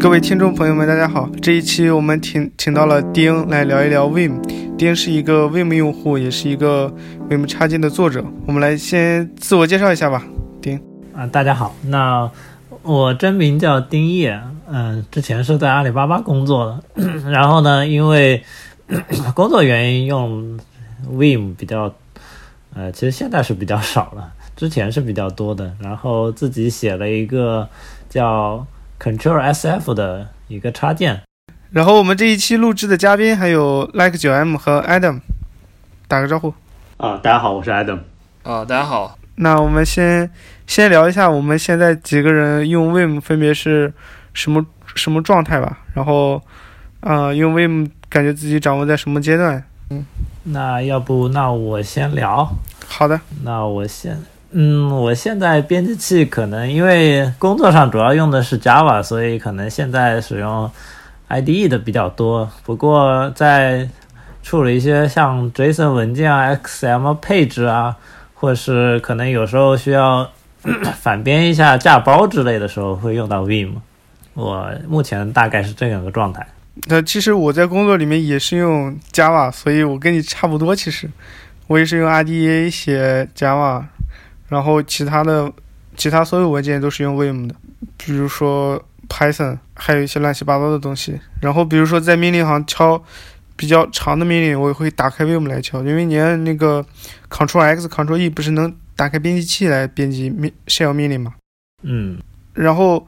各位听众朋友们，大家好！这一期我们请请到了丁来聊一聊 Vim。丁是一个 Vim 用户，也是一个 Vim 插件的作者。我们来先自我介绍一下吧，丁。啊，大家好，那我真名叫丁烨，嗯，之前是在阿里巴巴工作的，然后呢，因为 工作原因用 Vim 比较，呃，其实现在是比较少了，之前是比较多的，然后自己写了一个叫。Control SF 的一个插件，然后我们这一期录制的嘉宾还有 Like 九 M 和 Adam，打个招呼。啊，大家好，我是 Adam。啊，大家好。那我们先先聊一下我们现在几个人用 Vim 分别是什么什么状态吧。然后，啊，用 Vim 感觉自己掌握在什么阶段？嗯，那要不那我先聊。好的，那我先。嗯，我现在编辑器可能因为工作上主要用的是 Java，所以可能现在使用 IDE 的比较多。不过在处理一些像 JSON 文件啊、XML 配置啊，或是可能有时候需要 反编一下架包之类的时候，会用到 Vim。我目前大概是这样个状态。那其实我在工作里面也是用 Java，所以我跟你差不多。其实我也是用 IDE 写 Java。然后其他的，其他所有文件都是用 Vim 的，比如说 Python，还有一些乱七八糟的东西。然后比如说在命令行敲比较长的命令，我也会打开 Vim 来敲，因为你按那个 Ctrl X Ctrl E 不是能打开编辑器来编辑命 shell 命令吗？嗯。然后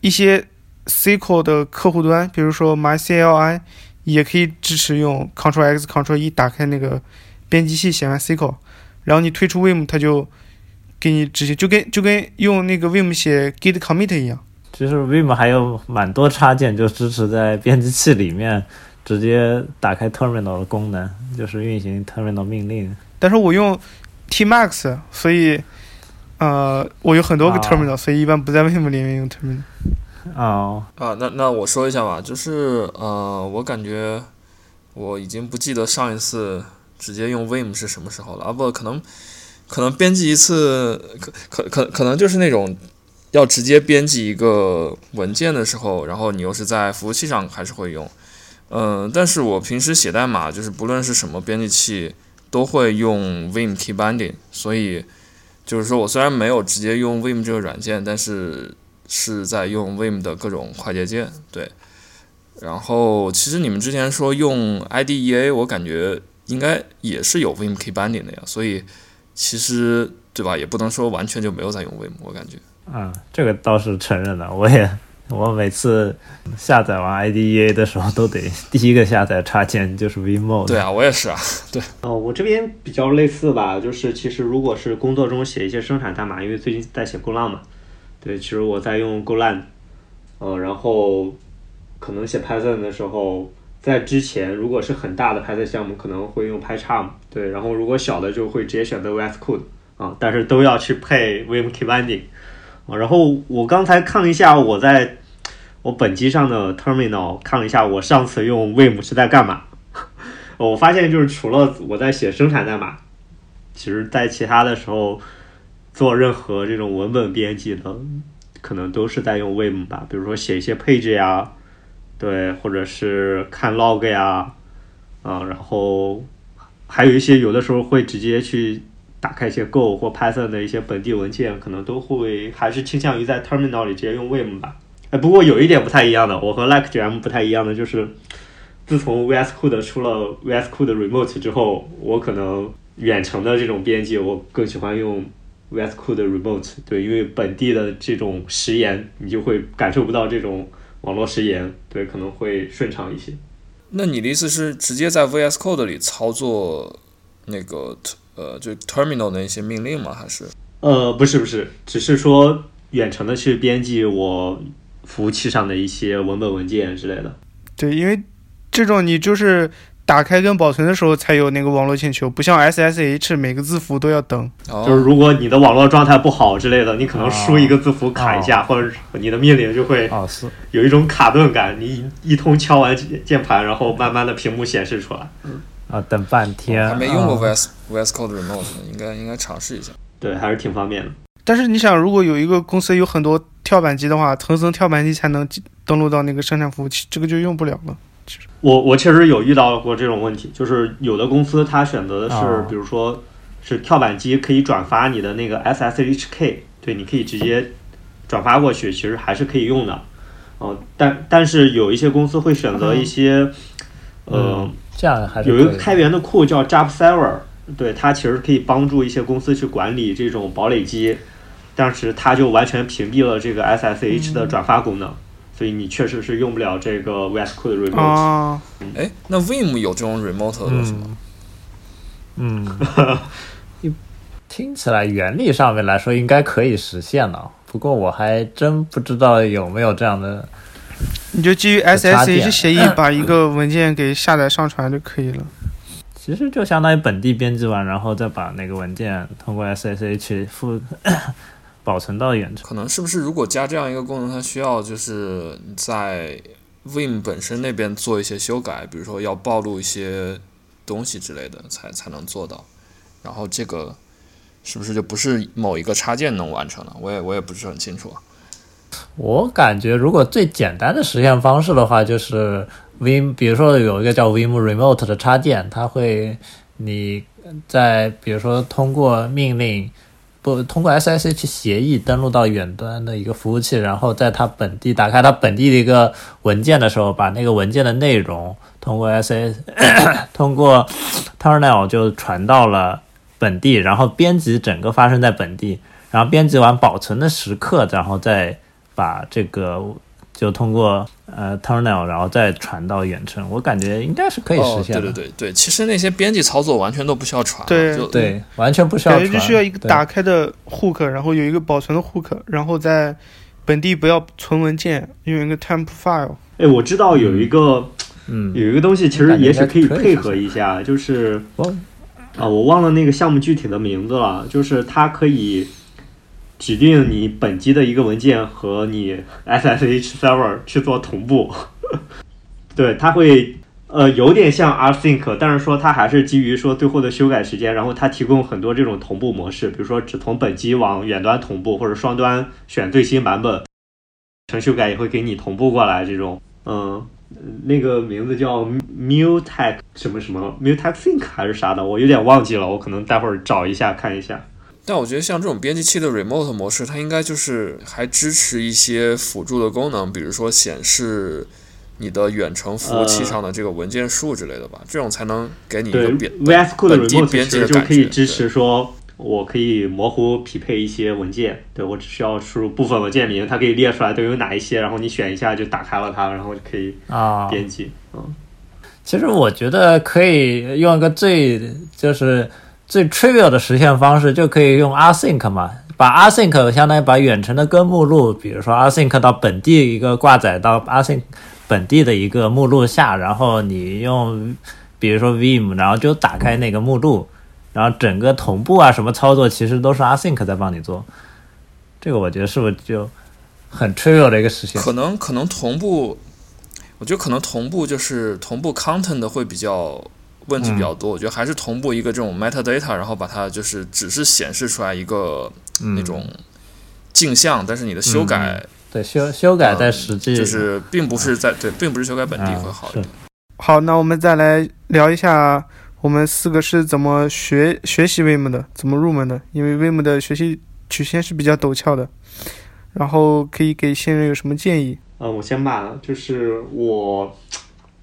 一些 SQL 的客户端，比如说 MyCLI，也可以支持用 Ctrl X Ctrl E 打开那个编辑器写完 SQL，然后你退出 Vim，它就。给你直接就跟就跟用那个 Vim 写 Git commit 一样。其实 Vim 还有蛮多插件就支持在编辑器里面直接打开 Terminal 的功能，就是运行 Terminal 命令。但是我用 Tmax，所以呃我有很多个 Terminal，所以一般不在 Vim 里面用 Terminal。哦啊，那那我说一下吧，就是呃我感觉我已经不记得上一次直接用 Vim 是什么时候了啊，不可能。可能编辑一次，可可可可能就是那种要直接编辑一个文件的时候，然后你又是在服务器上还是会用，嗯，但是我平时写代码就是不论是什么编辑器都会用 Vim Key Binding，所以就是说我虽然没有直接用 Vim 这个软件，但是是在用 Vim 的各种快捷键，对。然后其实你们之前说用 IDEA，我感觉应该也是有 Vim Key Binding 的呀，所以。其实，对吧？也不能说完全就没有在用 Vim，我感觉。嗯，这个倒是承认了。我也，我每次下载完 IDEA 的时候，都得第一个下载插件就是 Vim。对啊，我也是啊。对。哦，我这边比较类似吧，就是其实如果是工作中写一些生产代码，因为最近在写 GoLang 嘛，对，其实我在用 GoLang，呃，然后可能写 Python 的时候。在之前，如果是很大的 Python 项目，可能会用 PyCharm，对，然后如果小的就会直接选择 VS Code 啊，但是都要去配 Vim Key Binding 啊。然后我刚才看了一下我在我本机上的 Terminal，看了一下我上次用 Vim 是在干嘛，我发现就是除了我在写生产代码，其实在其他的时候做任何这种文本编辑的，可能都是在用 Vim 吧，比如说写一些配置呀。对，或者是看 log 呀，啊，然后还有一些有的时候会直接去打开一些 Go 或 Python 的一些本地文件，可能都会还是倾向于在 Terminal 里直接用 Vim 吧。哎，不过有一点不太一样的，我和 Like gm 不太一样的就是，自从 VS Code 出了 VS Code Remote 之后，我可能远程的这种编辑，我更喜欢用 VS Code Remote。对，因为本地的这种时延，你就会感受不到这种。网络时延对可能会顺畅一些。那你的意思是直接在 VS Code 里操作那个呃就 Terminal 的一些命令吗？还是？呃，不是不是，只是说远程的去编辑我服务器上的一些文本文件之类的。对，因为这种你就是。打开跟保存的时候才有那个网络请求，不像 SSH 每个字符都要等。就是如果你的网络状态不好之类的，你可能输一个字符卡一下，或者你的命令就会有一种卡顿感。你一通敲完键盘，然后慢慢的屏幕显示出来。嗯啊，等半天。还没用过 VS VS Code Remote，应该应该尝试一下。对，还是挺方便的。但是你想，如果有一个公司有很多跳板机的话，层层跳板机才能登录到那个生产服务器，这个就用不了了。我我确实有遇到过这种问题，就是有的公司它选择的是，哦。比如说是跳板机可以转发你的那个 SSHK，对，你可以直接转发过去，其实还是可以用的。哦、但但是有一些公司会选择一些，呃，嗯这样还是有一个开源的库叫 Job Server，对，它其实可以帮助一些公司去管理这种堡垒机，但是它就完全屏蔽了这个 SSH 的转发功能，所以你确实是用不了这个 VS Code Remote。啊，哎，那 Vim 有这种 remote 的东西吗？嗯，嗯，一 听起来原理上面来说应该可以实现的，不过我还真不知道有没有这样的。你就基于 SSH 协议把一个文件给下载上传就可以了。其实就相当于本地编辑完，然后再把那个文件通过 SSH 附保存到远程。可能是不是如果加这样一个功能，它需要就是在 Vim 本身那边做一些修改，比如说要暴露一些东西之类的，才才能做到。然后这个是不是就不是某一个插件能完成了？我也我也不是很清楚。我感觉如果最简单的实现方式的话，就是 Vim，比如说有一个叫 Vim Remote 的插件，它会你在比如说通过命令不通过 SSH 协议登录到远端的一个服务器，然后在它本地打开它本地的一个文件的时候，把那个文件的内容通过 SS 通过 Terminal 就传到了本地，然后编辑整个发生在本地，然后编辑完保存的时刻，然后再把这个就通过呃 Terminal 然后再传到远程，我感觉应该是可以实现的。哦。对对对对，其实那些编辑操作完全都不需要传，对就对完全不需要传，感觉就需要一个打开的 hook，然后有一个保存的 hook，然后在本地不要存文件，用一个 temp file。哎，我知道有一个嗯，有一个东西，其实也许可以配合一下，就是哦啊，我忘了那个项目具体的名字了，就是它可以指定你本机的一个文件和你 SSH server 去做同步。对，它会呃有点像 rsync，但是说它还是基于说最后的修改时间，然后它提供很多这种同步模式，比如说只从本机往远端同步，或者双端选最新版本，程修改也会给你同步过来这种，嗯。那个名字叫 Mutex 什么什么 Mutex Sync 还是啥的，我有点忘记了，我可能待会儿找一下看一下。但我觉得像这种编辑器的 remote 模式，它应该就是还支持一些辅助的功能，比如说显示你的远程服务器上的这个文件数之类的吧，这种才能给你一个对编，VS Code 本地 Remote 编辑的感觉。可以支持说，我可以模糊匹配一些文件，对我只需要输入部分文件名，它可以列出来都有哪一些，然后你选一下就打开了它，然后就可以啊，编辑。嗯，其实我觉得可以用一个最就是最 trivial 的实现方式，就可以用 rsync 嘛，把 rsync 相当于把远程的根目录，比如说 rsync 到本地一个挂载到 rsync 本地的一个目录下，然后你用比如说 vim，然后就打开那个目录，然后整个同步啊什么操作其实都是 rsync 在帮你做，这个我觉得是不是就很 trivial 的一个实现？可能可能同步，我觉得可能同步就是同步 content 的会比较问题比较多。我觉得还是同步一个这种 metadata，然后把它就是只是显示出来一个嗯那种镜像，但是你的修改对修修改在嗯实际、就是并不是在对，并不是修改本地会好一点。好，那我们再来聊一下我们四个是怎么学学习 Vim 的，怎么入门的。因为 Vim 的学习曲线是比较陡峭的，然后可以给新人有什么建议？呃，我先吧，就是我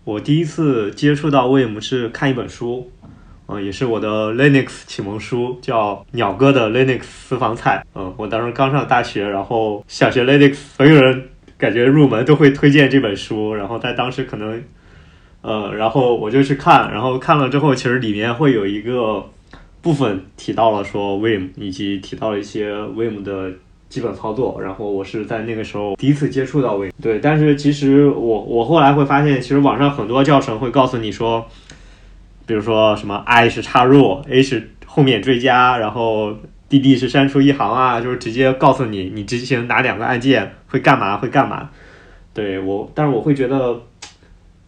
我第一次接触到 Vim 是看一本书，嗯、也是我的 Linux 启蒙书，叫鸟哥的 Linux 私房菜。嗯、我当时刚上大学，然后想学 Linux，所有人感觉入门都会推荐这本书，然后在当时可能，呃，然后我就去看，然后看了之后，其实里面会有一个部分提到了说 Vim，以及提到了一些 Vim 的基本操作，然后我是在那个时候第一次接触到 Vim。对，但是其实我我后来会发现，其实网上很多教程会告诉你说，比如说什么 I 是插入，A 是后面追加，然后 DD 是删除一行啊，就是直接告诉你你执行哪两个按键会干嘛会干嘛。对我，但是我会觉得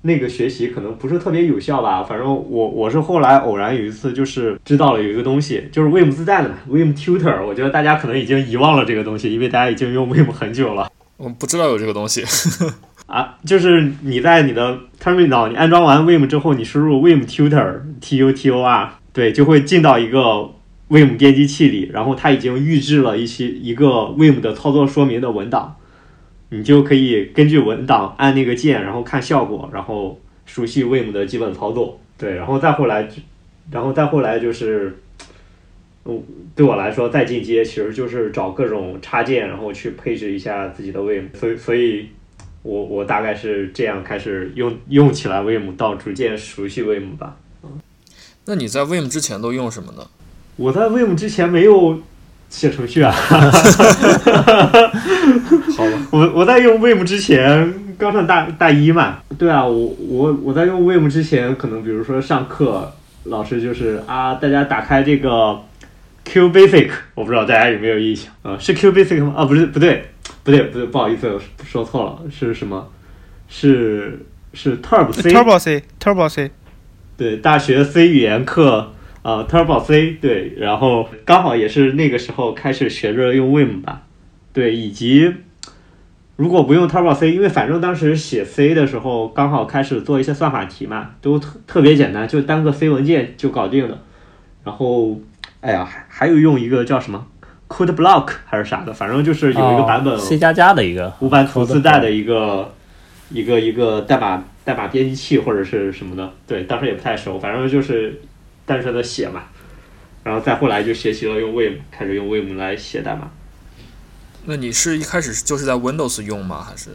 那个学习可能不是特别有效吧。反正我我是后来偶然有一次就是知道了有一个东西，就是 Vim 自带的嘛，Vim Tutor。我觉得大家可能已经遗忘了这个东西，因为大家已经用 Vim 很久了。我不知道有这个东西。啊，就是你在你的 terminal 你安装完 Vim 之后，你输入 Vim tutor t u t o r，对，就会进到一个 Vim 编辑器里，然后它已经预置了一些一个 Vim 的操作说明的文档，你就可以根据文档按那个键，然后看效果，然后熟悉 Vim 的基本操作。对，然后再后来，然后再后来就是，嗯，对我来说再进阶其实就是找各种插件，然后去配置一下自己的 Vim。所以，所以我我大概是这样开始用用起来 Vim，到逐渐熟悉 Vim 吧。那你在 Vim 之前都用什么呢？我在 Vim 之前没有写程序啊，好吧，我我在用 Vim 之前刚上大大一嘛，对啊，我我我在用 Vim 之前，可能比如说上课，老师就是啊，大家打开这个 Q Basic，我不知道大家有没有印象。啊、是 Q Basic 吗？啊，不是，不对，不对，不对，不好意思，我说错了，是什么？是是 Turbo C Turbo C Turbo C，对，大学 C 语言课啊、t u r b o C 对，然后刚好也是那个时候开始学着用 Vim 吧，对，以及如果不用 Turbo C，因为反正当时写 C 的时候刚好开始做一些算法题嘛，都特特别简单，就单个 C 文件就搞定了。然后，哎呀，还还有用一个叫什么 Code Block 还是啥的，反正就是有一个版本、哦 C 加加的一个无版图自带的一个一个一个代码代码编辑器或者是什么的，对，当时也不太熟，反正就是单纯的写嘛，然后再后来就学习了用 Vim，开始用 Vim 来写代码，那你是一开始就是在 Windows 用吗？还是、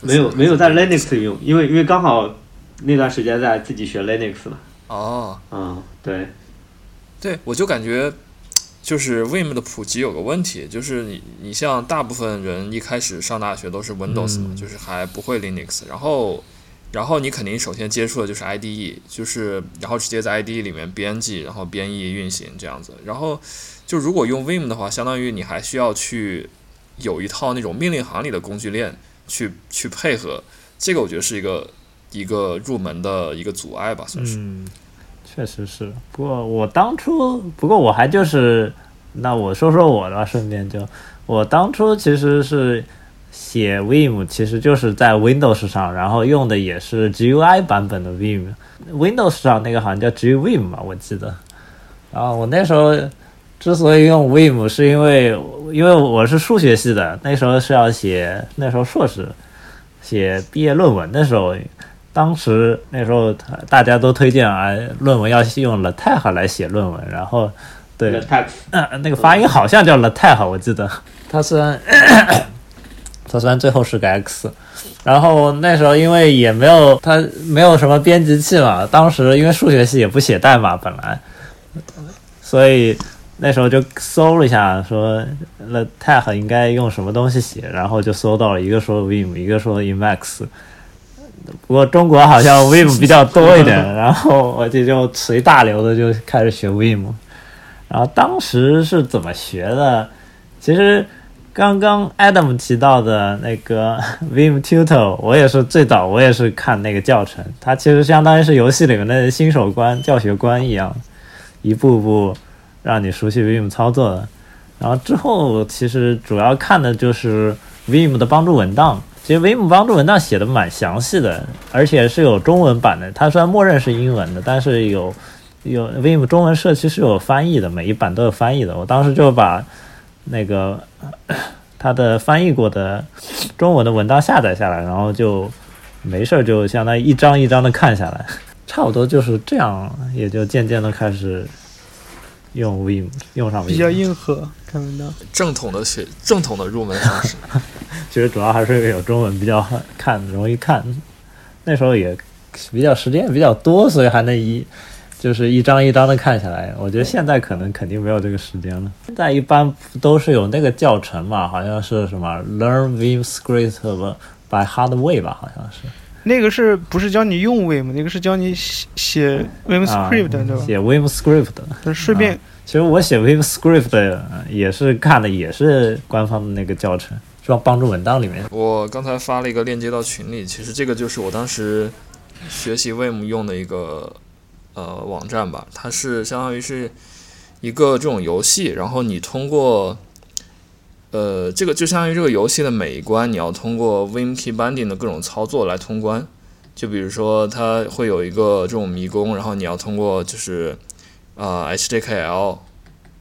是、没有没有在 Linux 用，因为因为刚好那段时间在自己学 Linux 嘛，哦，嗯，对，对，我就感觉就是 Vim 的普及有个问题，就是你你像大部分人一开始上大学都是 Windows 嘛，嗯。就是还不会 Linux，然后然后你肯定首先接触的就是 IDE，就是然后直接在 IDE 里面编辑，然后编译运行这样子，然后就如果用 Vim 的话，相当于你还需要去有一套那种命令行里的工具链去去配合，这个我觉得是一个一个入门的一个阻碍吧，算是。嗯，确实是。不过我当初，不过我还就是，那我说说我的吧，顺便就我当初其实是写 Vim，其实就是在 Windows 上，然后用的也是 GUI 版本的 Vim。Windows 上那个好像叫 GVim 吧，我记得。然后我那时候之所以用 Vim，是因为因为我是数学系的，那时候是要写那时候硕士写毕业论文的时候，当时那时候大大家都推荐啊，论文要用 LaTeX 来写论文，然后对呃，那个发音好像叫 LaTeX，我记得。它虽然虽然最后是个 X，然后那时候因为也没有它没有什么编辑器嘛，当时因为数学系也不写代码本来，所以那时候就搜了一下，说 LaTeX 应该用什么东西写，然后就搜到了一个说 Vim，一个说 Emacs。不过中国好像 Vim 比较多一点，然后我就就随大流的就开始学 Vim。然后当时是怎么学的？其实刚刚 Adam 提到的那个 Vim Tutor，我也是最早我也是看那个教程，它其实相当于是游戏里面的新手关、教学关一样，一步步让你熟悉 Vim 操作的。然后之后其实主要看的就是 Vim 的帮助文档。其实 Vim 帮助文档写的蛮详细的，而且是有中文版的。它虽然默认是英文的，但是有有 Vim 中文社区是有翻译的，每一版都有翻译的。我当时就把那个 他的翻译过的中文的文档下载下来，然后就没事儿就相当于一张一张的看下来，差不多就是这样，也就渐渐的开始用 Vim 用上 Vim。比较硬核，看文档。正统的学正统的入门方式。其实主要还是有中文比较好看，容易看。那时候也比较时间也比较多，所以还能一就是一张一张的看下来。我觉得现在可能肯定没有这个时间了。现在一般都是有那个教程嘛，好像是什么 Learn Vim Script by Hardway 吧，好像是。那个是不是教你用 Vim？那个是教你写写 Vim 啊 script，、对吧？写 Vim Script 的。顺便、其实我写 Vim Script 的呃也是看的也是官方的那个教程，是吧？帮助文档里面。我刚才发了一个链接到群里，其实这个就是我当时学习 Vim 用的一个呃网站吧，它是相当于是一个这种游戏，然后你通过呃，这个就相当于这个游戏的每一关，你要通过 Vim Key Binding 的各种操作来通关。就比如说，它会有一个这种迷宫，然后你要通过就是呃 HJKL，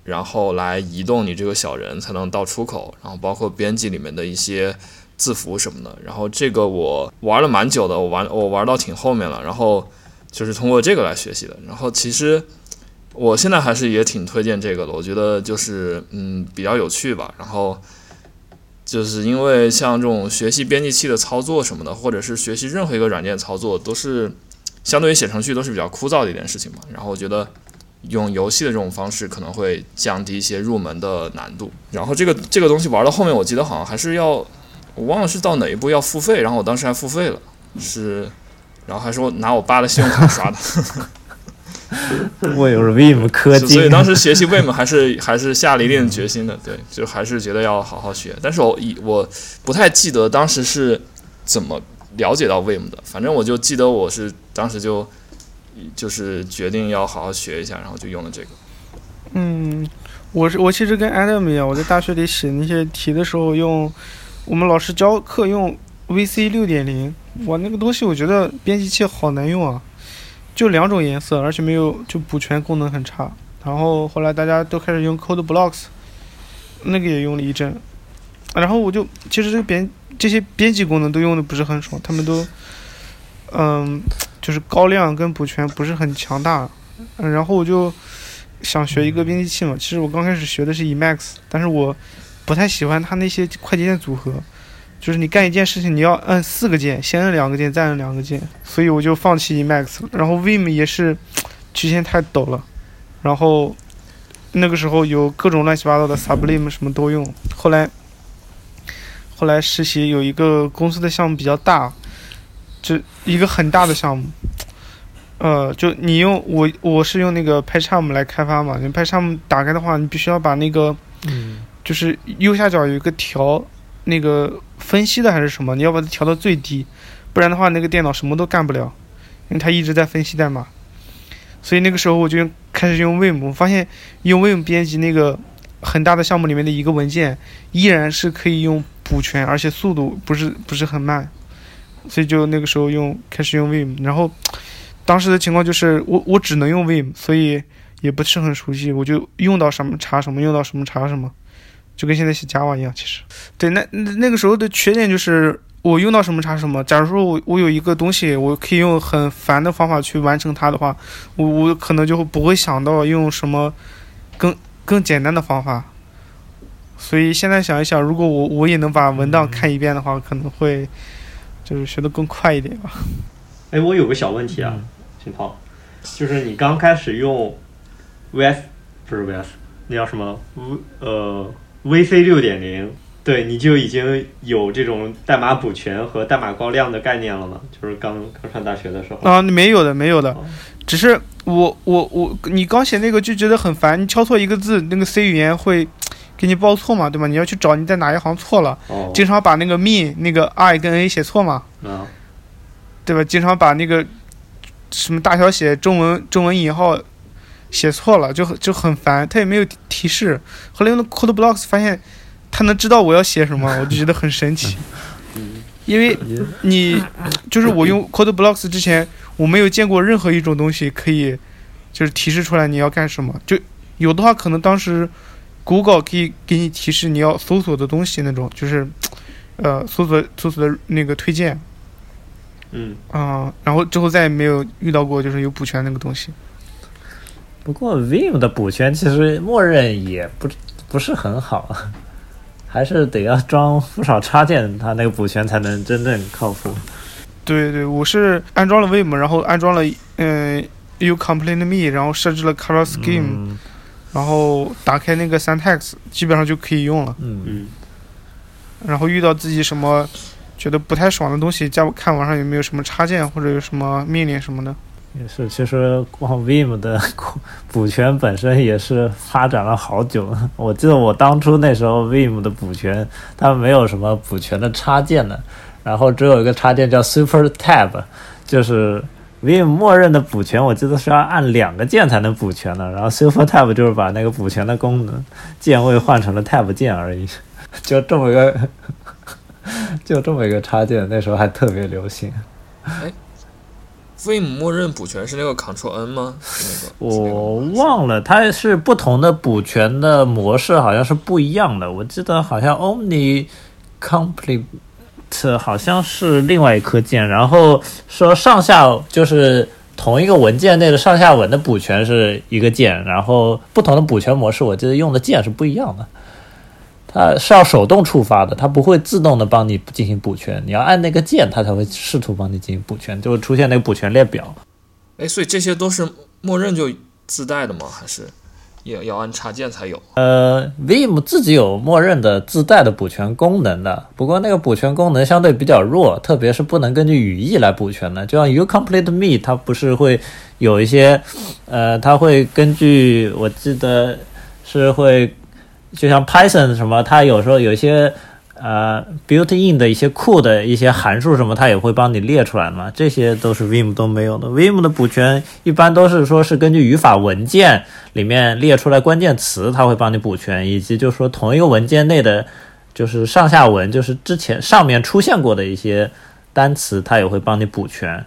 然后来移动你这个小人才能到出口，然后包括编辑里面的一些字符什么的。然后这个我玩了蛮久的，我玩我玩到挺后面了，然后就是通过这个来学习的。然后其实我现在还是也挺推荐这个的，我觉得就是嗯比较有趣吧。然后就是因为像这种学习编辑器的操作什么的，或者是学习任何一个软件操作，都是相对于写程序都是比较枯燥的一件事情嘛。然后我觉得用游戏的这种方式可能会降低一些入门的难度。然后这个这个东西玩到后面，我记得好像还是要，我忘了是到哪一步要付费，然后我当时还付费了，是，然后还说拿我爸的信用卡刷的。为 Vim 氪金，所以当时学习 Vim 还是 还是下了一定的决心的，对，就还是觉得要好好学。但是我以我不太记得当时是怎么了解到 Vim 的，反正我就记得我是当时就就是决定要好好学一下，然后就用了这个。嗯，我是我其实跟 Adam 一样，我在大学里写那些题的时候用我们老师教课用 VC 六点零，我那个东西我觉得编辑器好难用啊。就两种颜色，而且没有就补全功能很差。然后后来大家都开始用 Code Blocks，那个也用了一阵。然后我就其实这个编这些编辑功能都用的不是很爽，他们都嗯就是高亮跟补全不是很强大。然后我就想学一个编辑器嘛，其实我刚开始学的是 Emacs，但是我不太喜欢它那些快捷键组合。就是你干一件事情，你要按四个键，先按两个键，再按两个键，所以我就放弃 Emacs 了。然后 Vim 也是 曲线太陡了，然后那个时候有各种乱七八糟的 Sublime 什么都用。后来后来实习有一个公司的项目比较大，就一个很大的项目，呃，就你用我我是用那个 PyCharm 来开发嘛，你 PyCharm 打开的话，你必须要把那个，就是右下角有一个条。那个分析的还是什么？你要把它调到最低，不然的话，那个电脑什么都干不了，因为它一直在分析代码。所以那个时候我就开始用 Vim，我发现用 Vim 编辑那个很大的项目里面的一个文件，依然是可以用补全，而且速度不是不是很慢。所以就那个时候用开始用 Vim，然后当时的情况就是我我只能用 Vim，所以也不是很熟悉，我就用到什么查什么，用到什么查什么。就跟现在写 Java 一样，其实，对，那那个时候的缺点就是我用到什么查什么。假如说我我有一个东西，我可以用很烦的方法去完成它的话，我我可能就不会想到用什么更更简单的方法。所以现在想一想，如果我我也能把文档看一遍的话，可能会就是学得更快一点吧。哎，我有个小问题啊，秦涛，就是你刚开始用 VS 不是 VS，那叫什么 V 呃？VC 六点零，对，你就已经有这种代码补全和代码高亮的概念了吗？就是刚刚上大学的时候啊，没有的，没有的，只是我我我，你刚写那个就觉得很烦，你敲错一个字，那个 C 语言会给你报错嘛，对吧？你要去找你在哪一行错了，经常把那个 mean 那个 i 跟 a 写错嘛，对吧？经常把那个什么大小写中文中文引号。写错了就就很烦，他也没有提示。后来用的 Code Blocks 发现，他能知道我要写什么，我就觉得很神奇。因为你就是我用 Code Blocks 之前，我没有见过任何一种东西可以就是提示出来你要干什么。就有的话，可能当时 Google 可以给你提示你要搜索的东西那种，就是呃搜索搜索的那个推荐。嗯啊，然后之后再也没有遇到过就是有补全那个东西。不过 Vim 的补全其实默认也不不是很好，还是得要装不少插件，它那个补全才能真正靠谱。对对，我是安装了 Vim，然后安装了嗯 You Complete Me，然后设置了 Color Scheme，然后打开那个 Syntax，基本上就可以用了。嗯嗯。然后遇到自己什么觉得不太爽的东西，加看网上有没有什么插件或者有什么命令什么的。也是，其实光 Vim 的 补全本身也是发展了好久。我记得我当初那时候 Vim 的补全，它没有什么补全的插件的，然后只有一个插件叫 Super Tab，就是 Vim 默认的补全，我记得是要按两个键才能补全的。然后 Super Tab 就是把那个补全的功能键位换成了 Tab 键而已。就这么一个，就这么一个插件，那时候还特别流行。Vim 默认补全是那个 Ctrl N 吗？那个我忘了，它是不同的补全的模式，好像是不一样的。我记得好像 Omni Complete 好像是另外一颗键，然后说上下就是同一个文件内的上下文的补全是一个键，然后不同的补全模式，我记得用的键是不一样的。它是要手动触发的，它不会自动的帮你进行补全，你要按那个键，它才会试图帮你进行补全，就会出现那个补全列表。哎，所以这些都是默认就自带的吗？还是也要按插件才有？呃，Vim 自己有默认的自带的补全功能的，不过那个补全功能相对比较弱，特别是不能根据语义来补全的。就像 You Complete Me，它不是会有一些，呃，它会根据我记得是会，就像 Python 什么，它有时候有一些呃 built-in 的一些库的一些函数什么，它也会帮你列出来嘛。这些都是 Vim 都没有的。Vim 的补全一般都是说是根据语法文件里面列出来关键词，它会帮你补全，以及就是说同一个文件内的，就是上下文，就是之前上面出现过的一些单词，它也会帮你补全。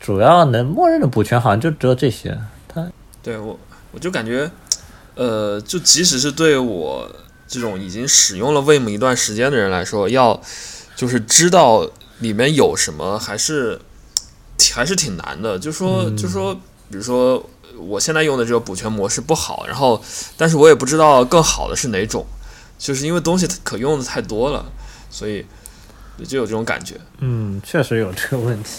主要能默认的补全好像就只有这些。它对我，我就感觉，呃，就即使是对我这种已经使用了 Vim 一段时间的人来说，要就是知道里面有什么，还是还是挺难的。就说就说，比如说我现在用的这个补全模式不好，然后但是我也不知道更好的是哪种，就是因为东西可用的太多了，所以就有这种感觉。嗯，确实有这个问题。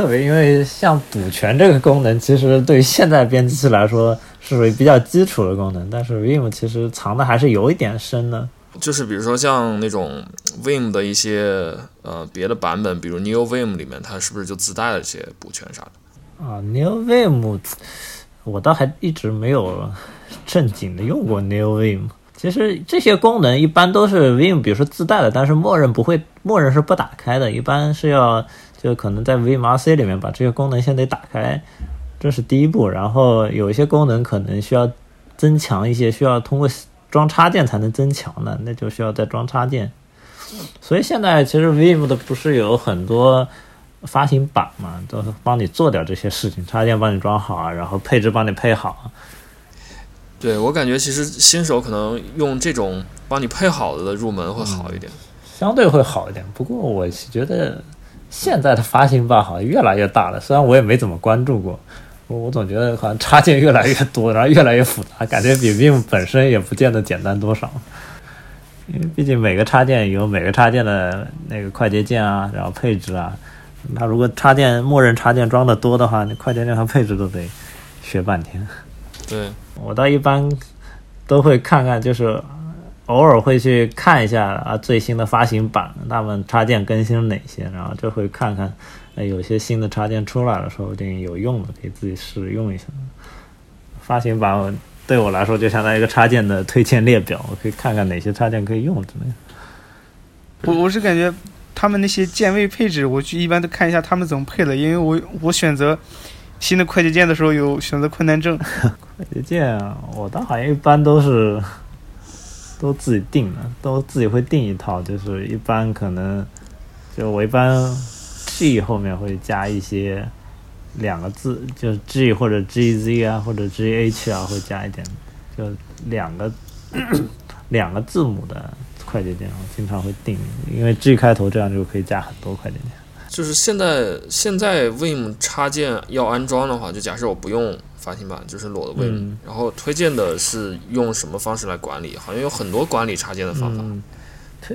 特别因为像补全这个功能，其实对于现在编辑器来说是属于比较基础的功能，但是 Vim 其实藏的还是有一点深的。就是比如说像那种 Vim 的一些呃别的版本，比如 Neo Vim 里面，它是不是就自带了这些补全啥的？啊，Neo Vim，我倒还一直没有正经的用过 Neo Vim。其实这些功能一般都是 Vim，比如说自带的，但是默认不会，默认是不打开的，一般是要就可能在 Vim RC 里面把这些功能先得打开，这是第一步。然后有一些功能可能需要增强一些，需要通过装插件才能增强的，那就需要再装插件。所以现在其实 Vim 的不是有很多发行版嘛，都是帮你做掉这些事情，插件帮你装好啊，然后配置帮你配好啊。对我感觉其实新手可能用这种帮你配好的入门会好一点。相对会好一点。不过我觉得现在的发行版好像越来越大了，虽然我也没怎么关注过，我我总觉得好像插件越来越多，然后越来越复杂，感觉比 Vim 本身也不见得简单多少。因为毕竟每个插件有每个插件的那个快捷键啊，然后配置啊，它如果插件默认插件装的多的话，那快捷键和配置都得学半天。对，我倒一般都会看看，就是偶尔会去看一下啊最新的发行版，他们插件更新了哪些，然后就会看看，呃有些新的插件出来了，说不定有用的，可以自己试用一下。发行版对我来说就相当于一个插件的推荐列表，我可以看看哪些插件可以用之类的。我我是感觉他们那些键位配置，我去一般都看一下他们怎么配的，因为我我选择新的快捷键的时候有选择困难症。快捷键我倒好像一般都是都自己定的，都自己会定一套，就是一般可能就我一般 G 后面会加一些两个字，就是 G 或者 GZ 啊，或者 GH 啊，会加一点，就两个两个字母的快捷键，我经常会定，因为 G 开头这样就可以加很多快捷键。就是现在现在 Vim 插件要安装的话，就假设我不用发行版，就是裸的 Vim，、嗯然后推荐的是用什么方式来管理？好像有很多管理插件的方法。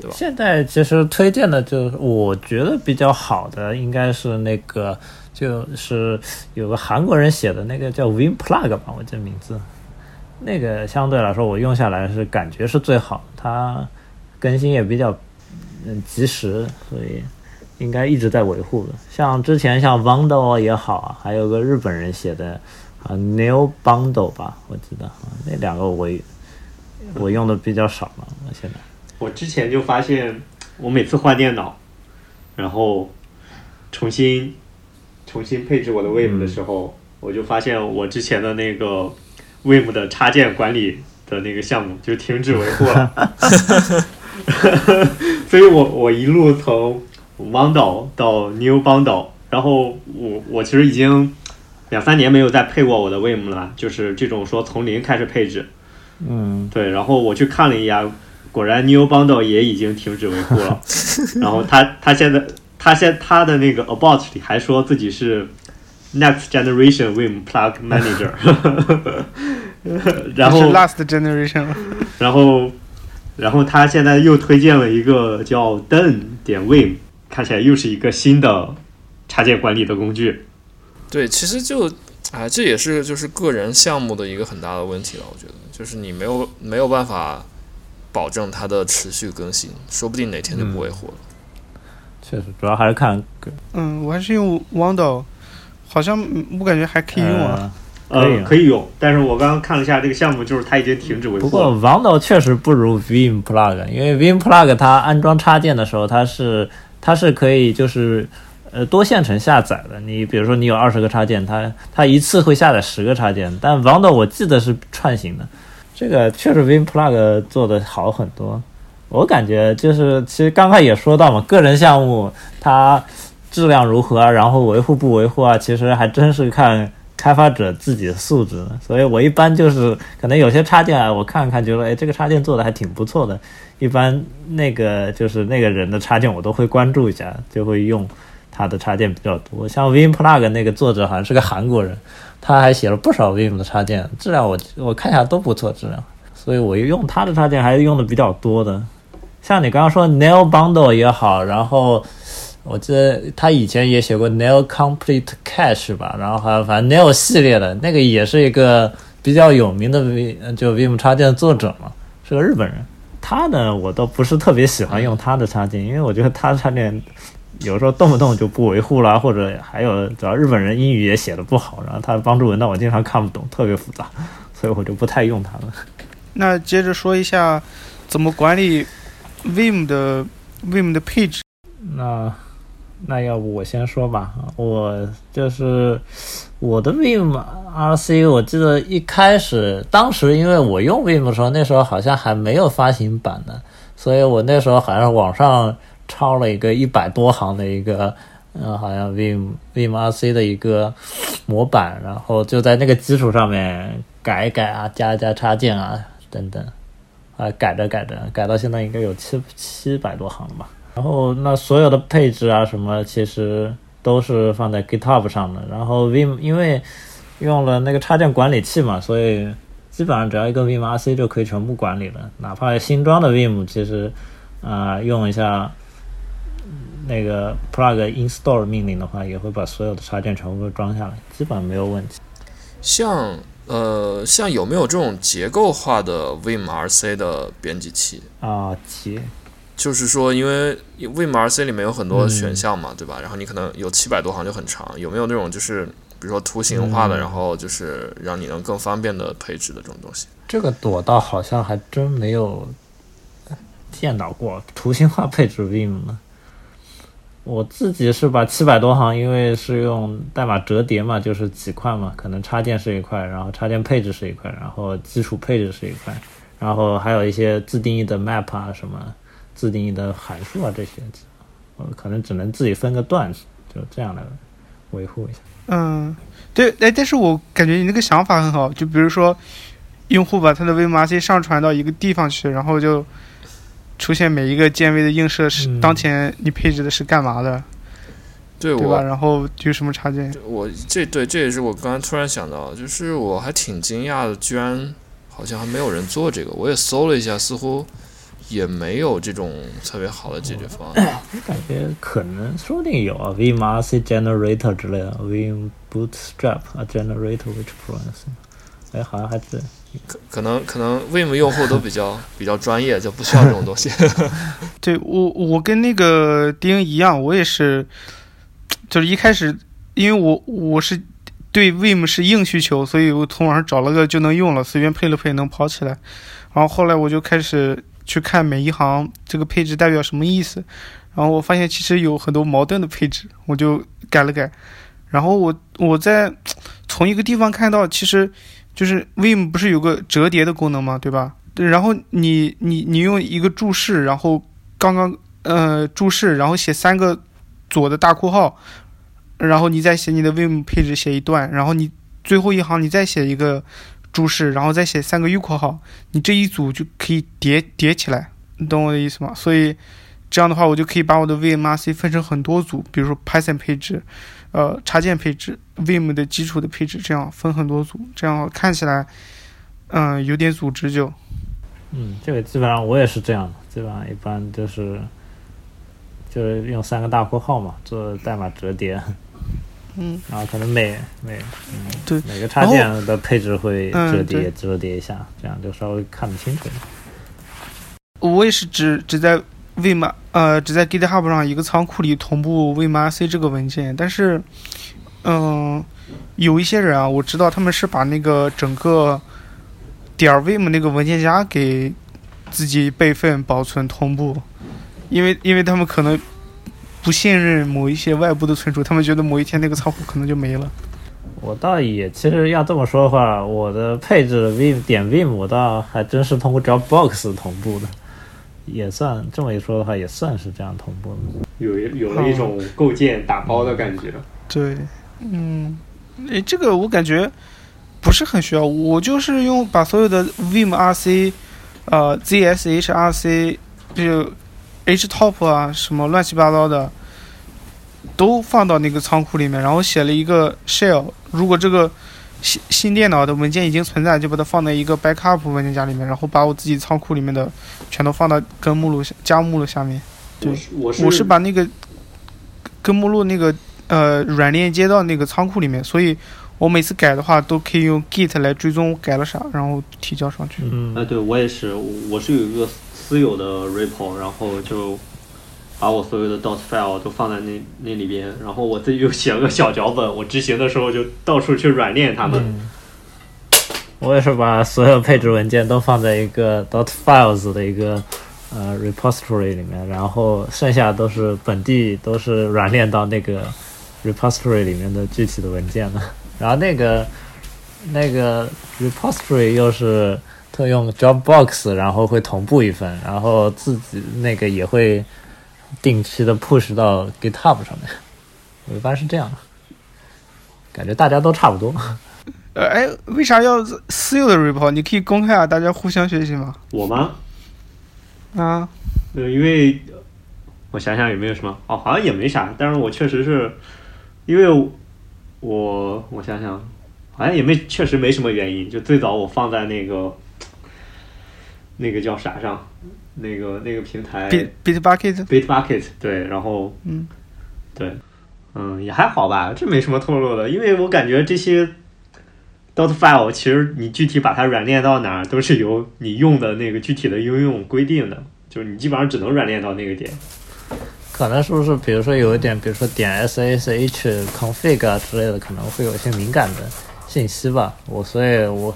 现在其实推荐的就是我觉得比较好的，应该是那个就是有个韩国人写的那个叫 Win Plug 吧，我记得名字。那个相对来说我用下来是感觉是最好，它更新也比较嗯及时，所以应该一直在维护的。像之前像 Bundle 也好啊，还有个日本人写的啊 New Bundle 吧，我记得啊那两个我我用的比较少了，我现在。我之前就发现，我每次换电脑，然后重新重新配置我的嗯 Vim 的时候，我就发现我之前的那个 Vim 的插件管理的那个项目就停止维护了，所以我我一路从 Bundle 到 New Bundle，然后我我其实已经两三年没有再配过我的 Wim 了，就是这种说从零开始配置，嗯，对，然后我去看了一下，果然 New Bundle 也已经停止维护 了，然后他他现在他现他的那个 About 里还说自己是 Next Generation Wim Plug Manager，然后 Last Generation。然后，然后他现在又推荐了一个叫 Den 点 Vim，看起来又是一个新的插件管理的工具。对，其实就，哎，这也是就是个人项目的一个很大的问题了。我觉得，就是你没有没有办法保证它的持续更新，说不定哪天就不维护了。确实，主要还是看嗯，我还是用 Wando，好像嗯我感觉还可以用啊。呃可以呃，可以用，但是我刚刚看了一下这个项目，就是它已经停止维护不过护了。Wando 确实不如 Vim Plug，因为 Vim Plug 它安装插件的时候，它是它是可以就是呃多线程下载的。你比如说你有二十个插件，它它一次会下载十个插件，但 Wando 我记得是串行的，这个确实 Vim Plug 做的好很多。我感觉就是其实刚才也说到嘛，个人项目它质量如何啊，然后维护不维护啊，其实还真是看开发者自己的素质。所以我一般就是可能有些插件啊，我看看觉得哎这个插件做的还挺不错的，一般那个就是那个人的插件我都会关注一下，就会用他的插件比较多。像 Vim Plug 那个作者好像是个韩国人，他还写了不少 Vim 的插件，质量我我看一下都不错质量，所以我用他的插件还是用的比较多的。像你刚刚说 Nail Bundle 也好，然后我记得他以前也写过 Nail Complete Cache 吧，然后还有反正 Nail 系列的那个也是一个比较有名的 V 呃就 Vim 插件的作者嘛，是个日本人。他呢，我倒不是特别喜欢用他的插件，因为我觉得他的插件有时候动不动就不维护啦，或者还有主要日本人英语也写的不好，然后他的帮助文档我经常看不懂，特别复杂，所以我就不太用它了。那接着说一下怎么管理 Vim 的 Vim 的配置。那那要不我先说吧，我就是我的 Vim RC，我记得一开始当时因为我用 Vim 的时候，那时候好像还没有发行版呢，所以我那时候好像网上抄了一个一百多行的一个。嗯，好像 Vim Vim RC 的一个模板，然后就在那个基础上面改一改啊，加一加插件啊等等，啊改着改着，改到现在应该有七七百多行了吧。然后那所有的配置啊什么，其实都是放在 GitHub 上的。然后 Vim 因为用了那个插件管理器嘛，所以基本上只要一个 Vim RC 就可以全部管理了。哪怕新装的 Vim，其实啊、呃用一下那个 plug install 命令的话，也会把所有的插件全部都装下来，基本上没有问题。像呃，像有没有这种结构化的 Vim RC 的编辑器？啊，结就是说，因为 Vim RC 里面有很多嗯选项嘛，对吧？然后你可能有七百多行就很长，有没有那种就是比如说图形化的，嗯然后就是让你能更方便的配置的这种东西？这个我倒好像还真没有见到过图形化配置 Vim 呢。我自己是把七百多行，因为是用代码折叠嘛，就是几块嘛，可能插件是一块，然后插件配置是一块，然后基础配置是一块，然后还有一些自定义的 map 啊，什么自定义的函数啊这些，我可能只能自己分个段，就这样来维护一下。嗯，对，哎，但是我感觉你那个想法很好，就比如说，用户把他的 VMRC 上传到一个地方去，然后就出现每一个键位的映射是、嗯当前你配置的是干嘛的，对对吧？我，然后有什么插件？我这对这也是我刚才突然想到，就是我还挺惊讶的，居然好像还没有人做这个。我也搜了一下，似乎也没有这种特别好的解决方案。我感觉可能说不定有啊，Vim RC Generator 之类的，Vim Bootstrap a Generator which program，哎，好像还是可可能可能 Vim 用户都比较 比较专业，就不需要这种东西。对我，我跟那个丁一样，我也是，就是一开始，因为我我是对 Vim 是硬需求，所以我从网上找了个就能用了，随便配了配能跑起来。然后后来我就开始去看每一行这个配置代表什么意思，然后我发现其实有很多矛盾的配置，我就改了改。然后我我在从一个地方看到，其实就是 Vim 不是有个折叠的功能吗？对吧？然后你你你用一个注释，然后刚刚呃注释，然后写三个左的大括号，然后你再写你的 Vim 配置写一段，然后你最后一行你再写一个注释，然后再写三个 U 括号，你这一组就可以叠叠起来，你懂我的意思吗？所以这样的话，我就可以把我的 VMRC 分成很多组，比如说 Python 配置，呃插件配置，Vim 的基础的配置，这样分很多组，这样看起来嗯、有点组织就。嗯，这个基本上我也是这样的，基本上一般就是就是用三个大括号嘛，做代码折叠，嗯，然后可能每每嗯对。每个插件的配置会嗯折叠、对。折叠一下，这样就稍微看得清楚。我也是只只在 Vim 呃只在 GitHub 上一个仓库里同步 VimRC 这个文件，但是嗯、有一些人啊，我知道他们是把那个整个点儿 Vim 那个文件夹给自己备份保存同步，因为因为他们可能不信任某一些外部的存储，他们觉得某一天那个仓库可能就没了。我倒也，其实要这么说的话，我的配置 Vim 点 Vim 我倒还真是通过 Dropbox 同步的，也算这么一说的话，也算是这样同步的。有一有了一种构建打包的感觉。对，嗯，诶，这个我感觉不是很需要，我就是用把所有的 Vim RC，呃，ZSH RC，就 HTOP 啊，什么乱七八糟的，都放到那个仓库里面，然后写了一个 shell，如果这个新新电脑的文件已经存在，就把它放在一个 backup 文件夹里面，然后把我自己仓库里面的全都放到根目录下加目录下面。对我是我是把那个根目录那个呃软链接到那个仓库里面，所以我每次改的话都可以用 Git 来追踪我改了啥，然后提交上去。嗯哎，对我也是，我我是有一个私有的 repo，然后就把我所有的 dot file 都放在那那里边，然后我自己又写了个小脚本，我执行的时候就到处去软练它们。我也是把所有配置文件都放在一个 dot files 的一个呃 repository 里面，然后剩下都是本地都是软链到那个 repository 里面的具体的文件的。然后那个那个 repository 又是特用 Dropbox，然后会同步一份，然后自己那个也会定期的 push 到 GitHub 上面。我一般是这样，感觉大家都差不多。呃，哎，为啥要私有的 repo？你可以公开啊，大家互相学习嘛。我吗？啊，呃，因为我想想有没有什么哦，好像也没啥，但是我确实是因为我我想想，好像也没确实没什么原因，就最早我放在那个那个叫啥上，那个那个平台 Bit Bitbucket，Bitbucket 对，然后嗯，对，嗯，也还好吧，这没什么透露的，因为我感觉这些 dot file 其实你具体把它软链到哪儿，都是由你用的那个具体的应用规定的，就是你基本上只能软链到那个点。可能是不是，比如说有一点，比如说点 ssh config 啊之类的，可能会有一些敏感的信息吧。我所以我，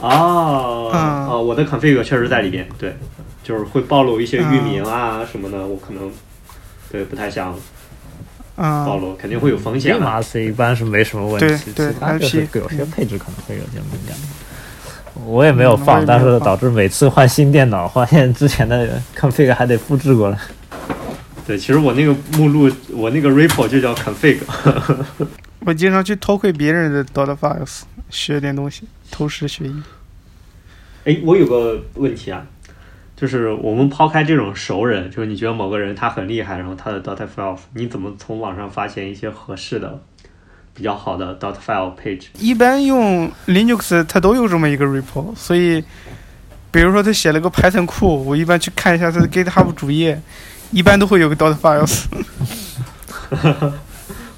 哦，嗯哦，我的 config 确实在里边，对，就是会暴露一些域名啊什么的，我可能对不太想暴啊，露，肯定会有风险嘛。VMRC 一般是没什么问题，对对其他就是有些配置可能会有点敏感。我也没有放，但是导致每次换新电脑，发现之前的 config 还得复制过来。对，其实我那个目录，我那个 repo 就叫 config。我经常去偷窥别人的 dot files，学点东西，偷师学艺。哎，我有个问题啊，就是我们抛开这种熟人，就是你觉得某个人他很厉害，然后他的 dot file，你怎么从网上发现一些合适的、比较好的 dot file 配置？一般用 Linux 它都有这么一个 repo，所以，比如说他写了个 Python 库，我一般去看一下他的 GitHub 主页，一般都会有个 dot files。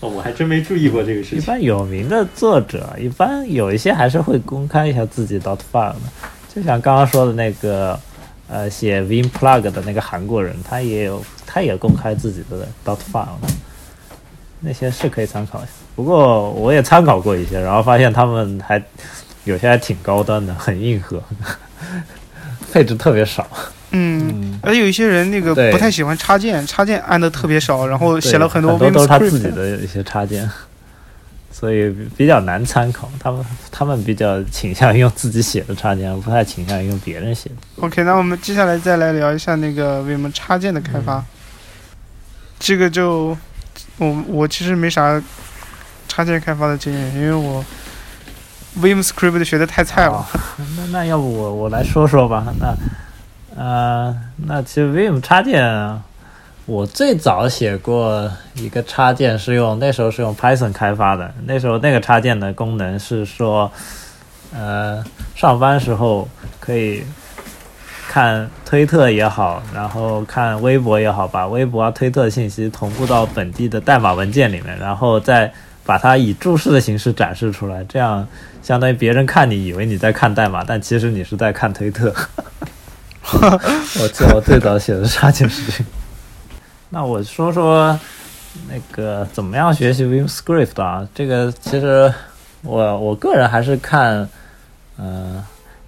哦，我还真没注意过这个事情。一般有名的作者，一般有一些还是会公开一下自己 dot file 的，就像刚刚说的那个，呃，写 Vim plug 的那个韩国人，他也有，他也公开自己的 dot file，那些是可以参考一下。不过我也参考过一些，然后发现他们还有些还挺高端的，很硬核，配置特别少。嗯，而且有一些人那个不太喜欢插件，插件按的特别少，然后写了很多都 Vim 都是他自己。的一些插件，所以比较难参考。他们他们比较倾向于用自己写的插件，不太倾向于用别人写的。OK，那我们接下来再来聊一下那个 Vim 插件的开发。这个就我我其实没啥插件开发的经验，因为我 Vim Script 学的太菜了。哦那那要不我我来说说吧。那呃，那其实 Vim 插件，我最早写过一个插件是用那时候是用 Python 开发的。那时候那个插件的功能是说，呃，上班时候可以看推特也好，然后看微博也好，把微博啊、推特信息同步到本地的代码文件里面，然后再把它以注释的形式展示出来，这样相当于别人看你以为你在看代码，但其实你是在看推特。我记得我最早写的插件是这个。那我说说那个怎么样学习 Vim Script 啊？这个其实我我个人还是看呃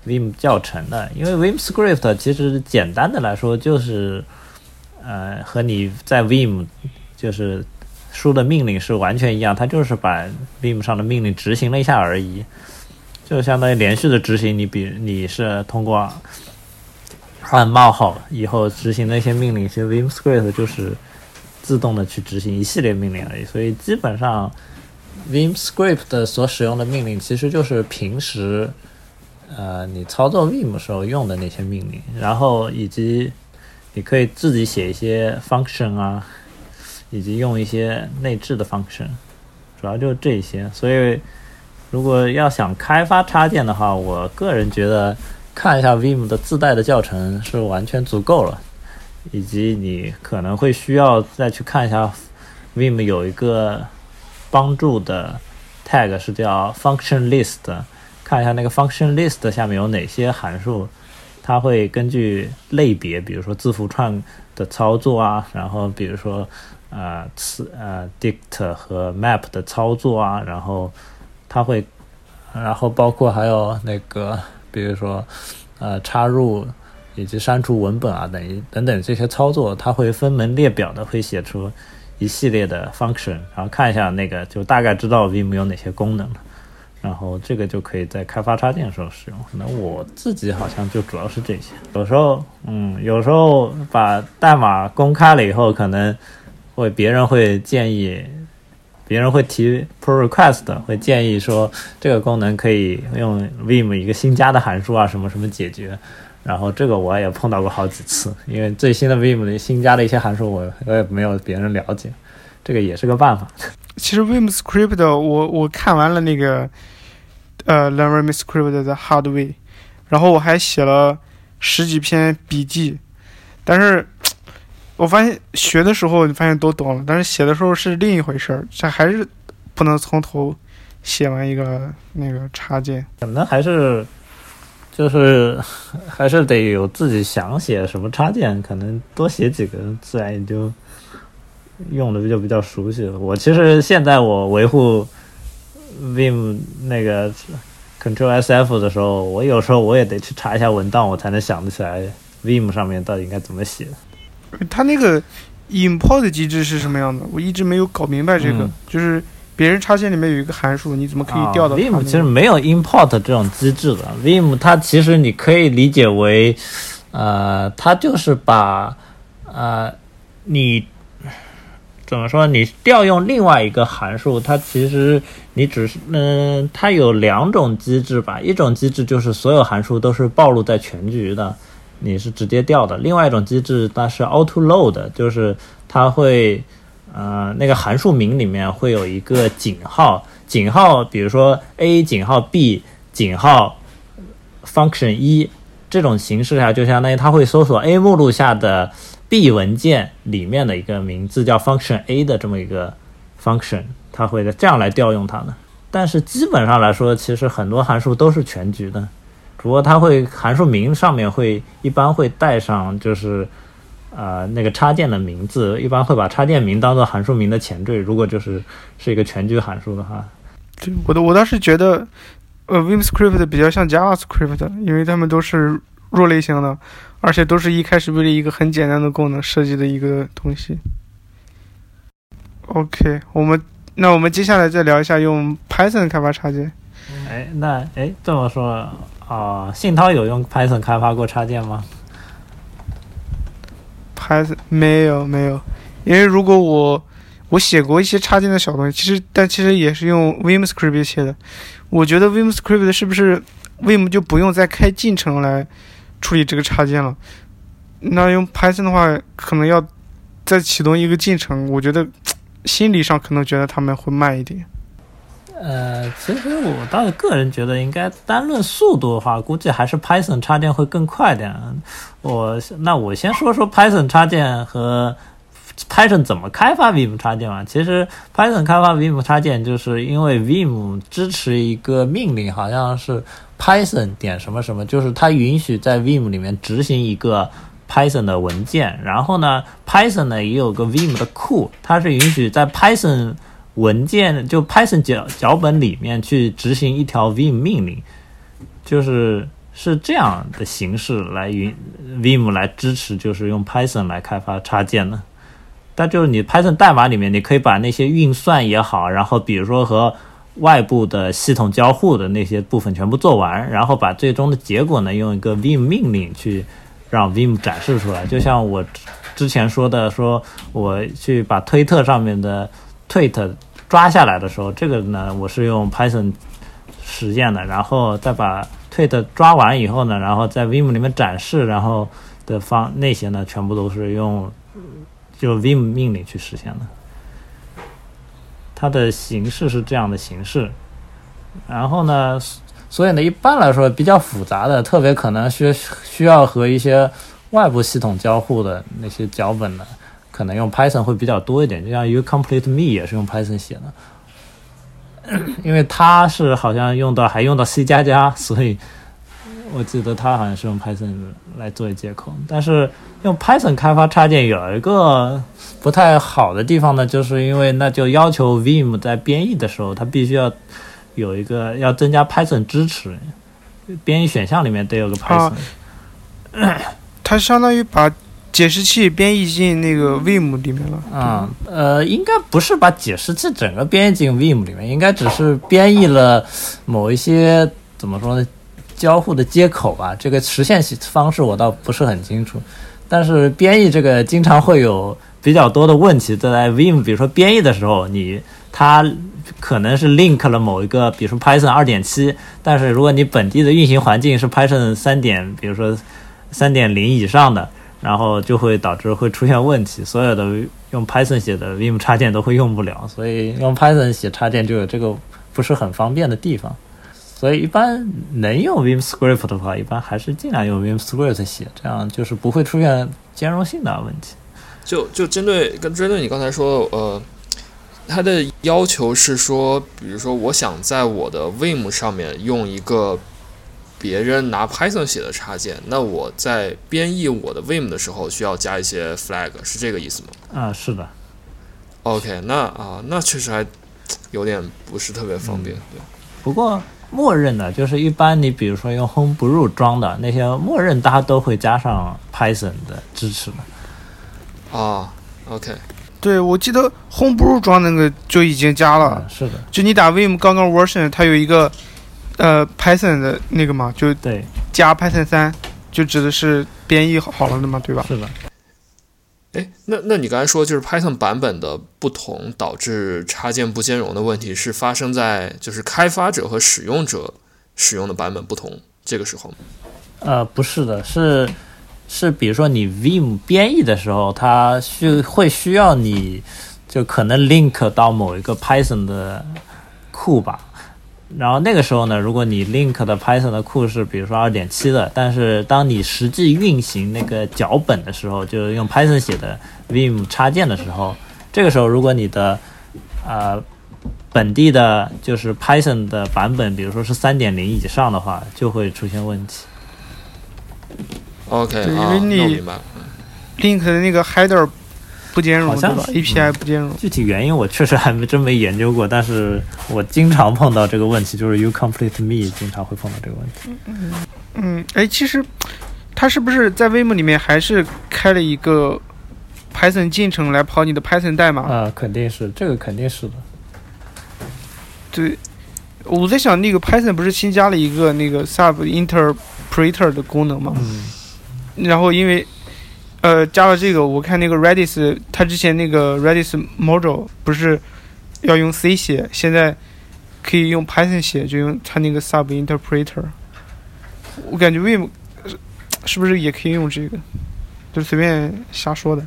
Vim 教程的，因为 Vim Script 其实简单的来说就是呃和你在 Vim 就是输的命令是完全一样，它就是把 Vim 上的命令执行了一下而已，就相当于连续的执行。你比你是通过按冒号以后执行那些命令，其实 Vim Script 就是自动的去执行一系列命令而已。所以基本上 Vim Script 的所使用的命令其实就是平时呃你操作 Vim 时候用的那些命令，然后以及你可以自己写一些 function 啊，以及用一些内置的 function，主要就是这些。所以如果要想开发插件的话，我个人觉得。看一下 Vim 的自带的教程是完全足够了，以及你可能会需要再去看一下 Vim 有一个帮助的 tag 是叫 function list，看一下那个 function list 下面有哪些函数，它会根据类别，比如说字符串的操作啊，然后比如说呃词呃 dict 和 map 的操作啊，然后它会，然后包括还有那个。比如说，呃，插入以及删除文本啊，等于等等这些操作，它会分门列表的会写出一系列的 function，然后看一下那个，就大概知道 Vim 有哪些功能了。然后这个就可以在开发插件的时候使用。可能我自己好像就主要是这些。有时候，嗯，有时候把代码公开了以后，可能会别人会建议。别人会提 pull request，会建议说这个功能可以用 Vim 一个新加的函数啊，什么什么解决。然后这个我也碰到过好几次，因为最新的 Vim 的新加的一些函数我我也没有别人了解，这个也是个办法。其实 Vim Script 我我看完了那个呃 Learn Vim Script 的 Hard Way，然后我还写了十几篇笔记，但是。我发现学的时候你发现都懂了，但是写的时候是另一回事儿，这还是不能从头写完一个那个插件。可能还是就是 还是得有自己想写什么插件，可能多写几个，自然也就用的就比较熟悉了。我其实现在我维护 Vim 那个 Control SF 的时候，我有时候我也得去查一下文档，我才能想得起来 Vim 上面到底应该怎么写。它那个 import 机制是什么样的？我一直没有搞明白这个。嗯、就是别人插件里面有一个函数，你怎么可以调到、啊、？Vim 其实没有 import 这种机制的。Vim 它其实你可以理解为，呃，它就是把呃你怎么说？你调用另外一个函数，它其实你只是嗯、呃，它有两种机制吧。一种机制就是所有函数都是暴露在全局的。你是直接调的，另外一种机制它是 auto load，就是它会，呃，那个函数名里面会有一个井号，井号比如说 a 井号 b 井号 function 一这种形式下，就相当于它会搜索 a 目录下的 b 文件里面的一个名字叫 function a 的这么一个 function，它会这样来调用它呢。但是基本上来说，其实很多函数都是全局的。只不过它会函数名上面会一般会带上就是，呃那个插件的名字，一般会把插件名当做函数名的前缀。如果就是是一个全局函数的话，对，我的我倒是觉得，呃，Vim Script 比较像 JavaScript，因为它们都是弱类型的，而且都是一开始为了一个很简单的功能设计的一个东西。OK，我们那我们接下来再聊一下用 Python 开发插件。哎，那哎这么说啊，信涛有用 Python 开发过插件吗？Python 没有没有，因为如果我我写过一些插件的小东西，其实但其实也是用 Vimscript 写的。我觉得 Vimscript 是不是 Vim 就不用再开进程来处理这个插件了？那用 Python 的话，可能要再启动一个进程，我觉得心理上可能觉得他们会慢一点。呃，其实我倒是个人觉得，应该单论速度的话，估计还是 Python 插件会更快点。我那我先说说 Python 插件和 Python 怎么开发 Vim 插件吧。其实 Python 开发 Vim 插件，就是因为 Vim 支持一个命令，好像是 Python 点什么什么，就是它允许在 Vim 里面执行一个 Python 的文件。然后呢，Python 呢也有个 Vim 的库，它是允许在 Python 文件就 Python 脚脚本里面去执行一条 Vim 命令，就是是这样的形式来云 Vim 来支持，就是用 Python 来开发插件的。但就是你 Python 代码里面，你可以把那些运算也好，然后比如说和外部的系统交互的那些部分全部做完，然后把最终的结果呢用一个 Vim 命令去让 Vim 展示出来。就像我之前说的，说我去把推特上面的 tweet 抓下来的时候，这个呢我是用 Python 实现的，然后再把 tweet 抓完以后呢，然后在 Vim 里面展示，然后的方那些呢全部都是用就 Vim 命令去实现的。它的形式是这样的形式，然后呢，所以呢，一般来说比较复杂的，特别可能需需要和一些外部系统交互的那些脚本呢，可能用 Python 会比较多一点。就像 You Complete Me 也是用 Python 写的，因为它是好像用到还用到 C 加加，所以我记得它好像是用 Python 来作为接口。但是用 Python 开发插件有一个不太好的地方呢，就是因为那就要求 Vim 在编译的时候，它必须要有一个要增加 Python 支持，编译选项里面得有个 Python。它相当于把解释器编译进那个 Vim 里面了。啊、呃，应该不是把解释器整个编译进 Vim 里面，应该只是编译了某一些怎么说呢，交互的接口吧。这个实现方式我倒不是很清楚，但是编译这个经常会有比较多的问题。在 Vim，比如说编译的时候，你它可能是 link 了某一个，比如说 Python 二点七，但是如果你本地的运行环境是 Python 三点，比如说三点零以上的。然后就会导致会出现问题，所有的用 Python 写的 Vim 插件都会用不了，所以用 Python 写插件就有这个不是很方便的地方。所以一般能用 Vim Script 的话，一般还是尽量用 Vim Script 写，这样就是不会出现兼容性的问题。就就针对跟针对你刚才说，呃，它的要求是说，比如说我想在我的 Vim 上面用一个别人拿 Python 写的插件，那我在编译我的 Vim 的时候需要加一些 flag，是这个意思吗啊，是的，？OK，那啊，那确实还有点不是特别方便，对。不过默认的就是一般你比如说用 Homebrew 装的那些，默认大家都会加上 Python 的支持的。啊，OK，对，我记得 Homebrew 装那个就已经加了。嗯，是的，就你打 Vim 刚刚 version，它有一个呃 Python 的那个嘛，就对，加 Python 三，就指的是编译好了的嘛，对吧？是的。哎，那那你刚才说就是 Python 版本的不同导致插件不兼容的问题，是发生在就是开发者和使用者使用的版本不同这个时候吗？呃，不是的，是是，比如说你 Vim 编译的时候，它需会需要你就可能 link 到某一个 Python 的库吧。然后那个时候呢，如果你 link 的 Python 的库是比如说二点七的，但是当你实际运行那个脚本的时候，就是用 Python 写的 Vim 插件的时候，这个时候如果你的呃本地的就是 Python 的版本，比如说是三点零以上的话，就会出现问题。OK 对因啊，为你。Link 的那个 header 不兼容，好像是？API 不兼容。具体原因我确实还没真没研究过，但是我经常碰到这个问题，就是 You complete me 经常会碰到这个问题。嗯，哎，其实它是不是在 Vim 里面还是开了一个 Python 进程来跑你的 Python 代码？啊、肯定是这个肯定是的。对，我在想那个 Python 不是新加了一个那个 sub interpreter 的功能吗？嗯然后因为呃加了这个，我看那个 Redis 它之前那个 Redis module 不是要用 C 写，现在可以用 Python 写，就用它那个 sub interpreter。我感觉 Vim 是是不是也可以用这个？就随便瞎说的。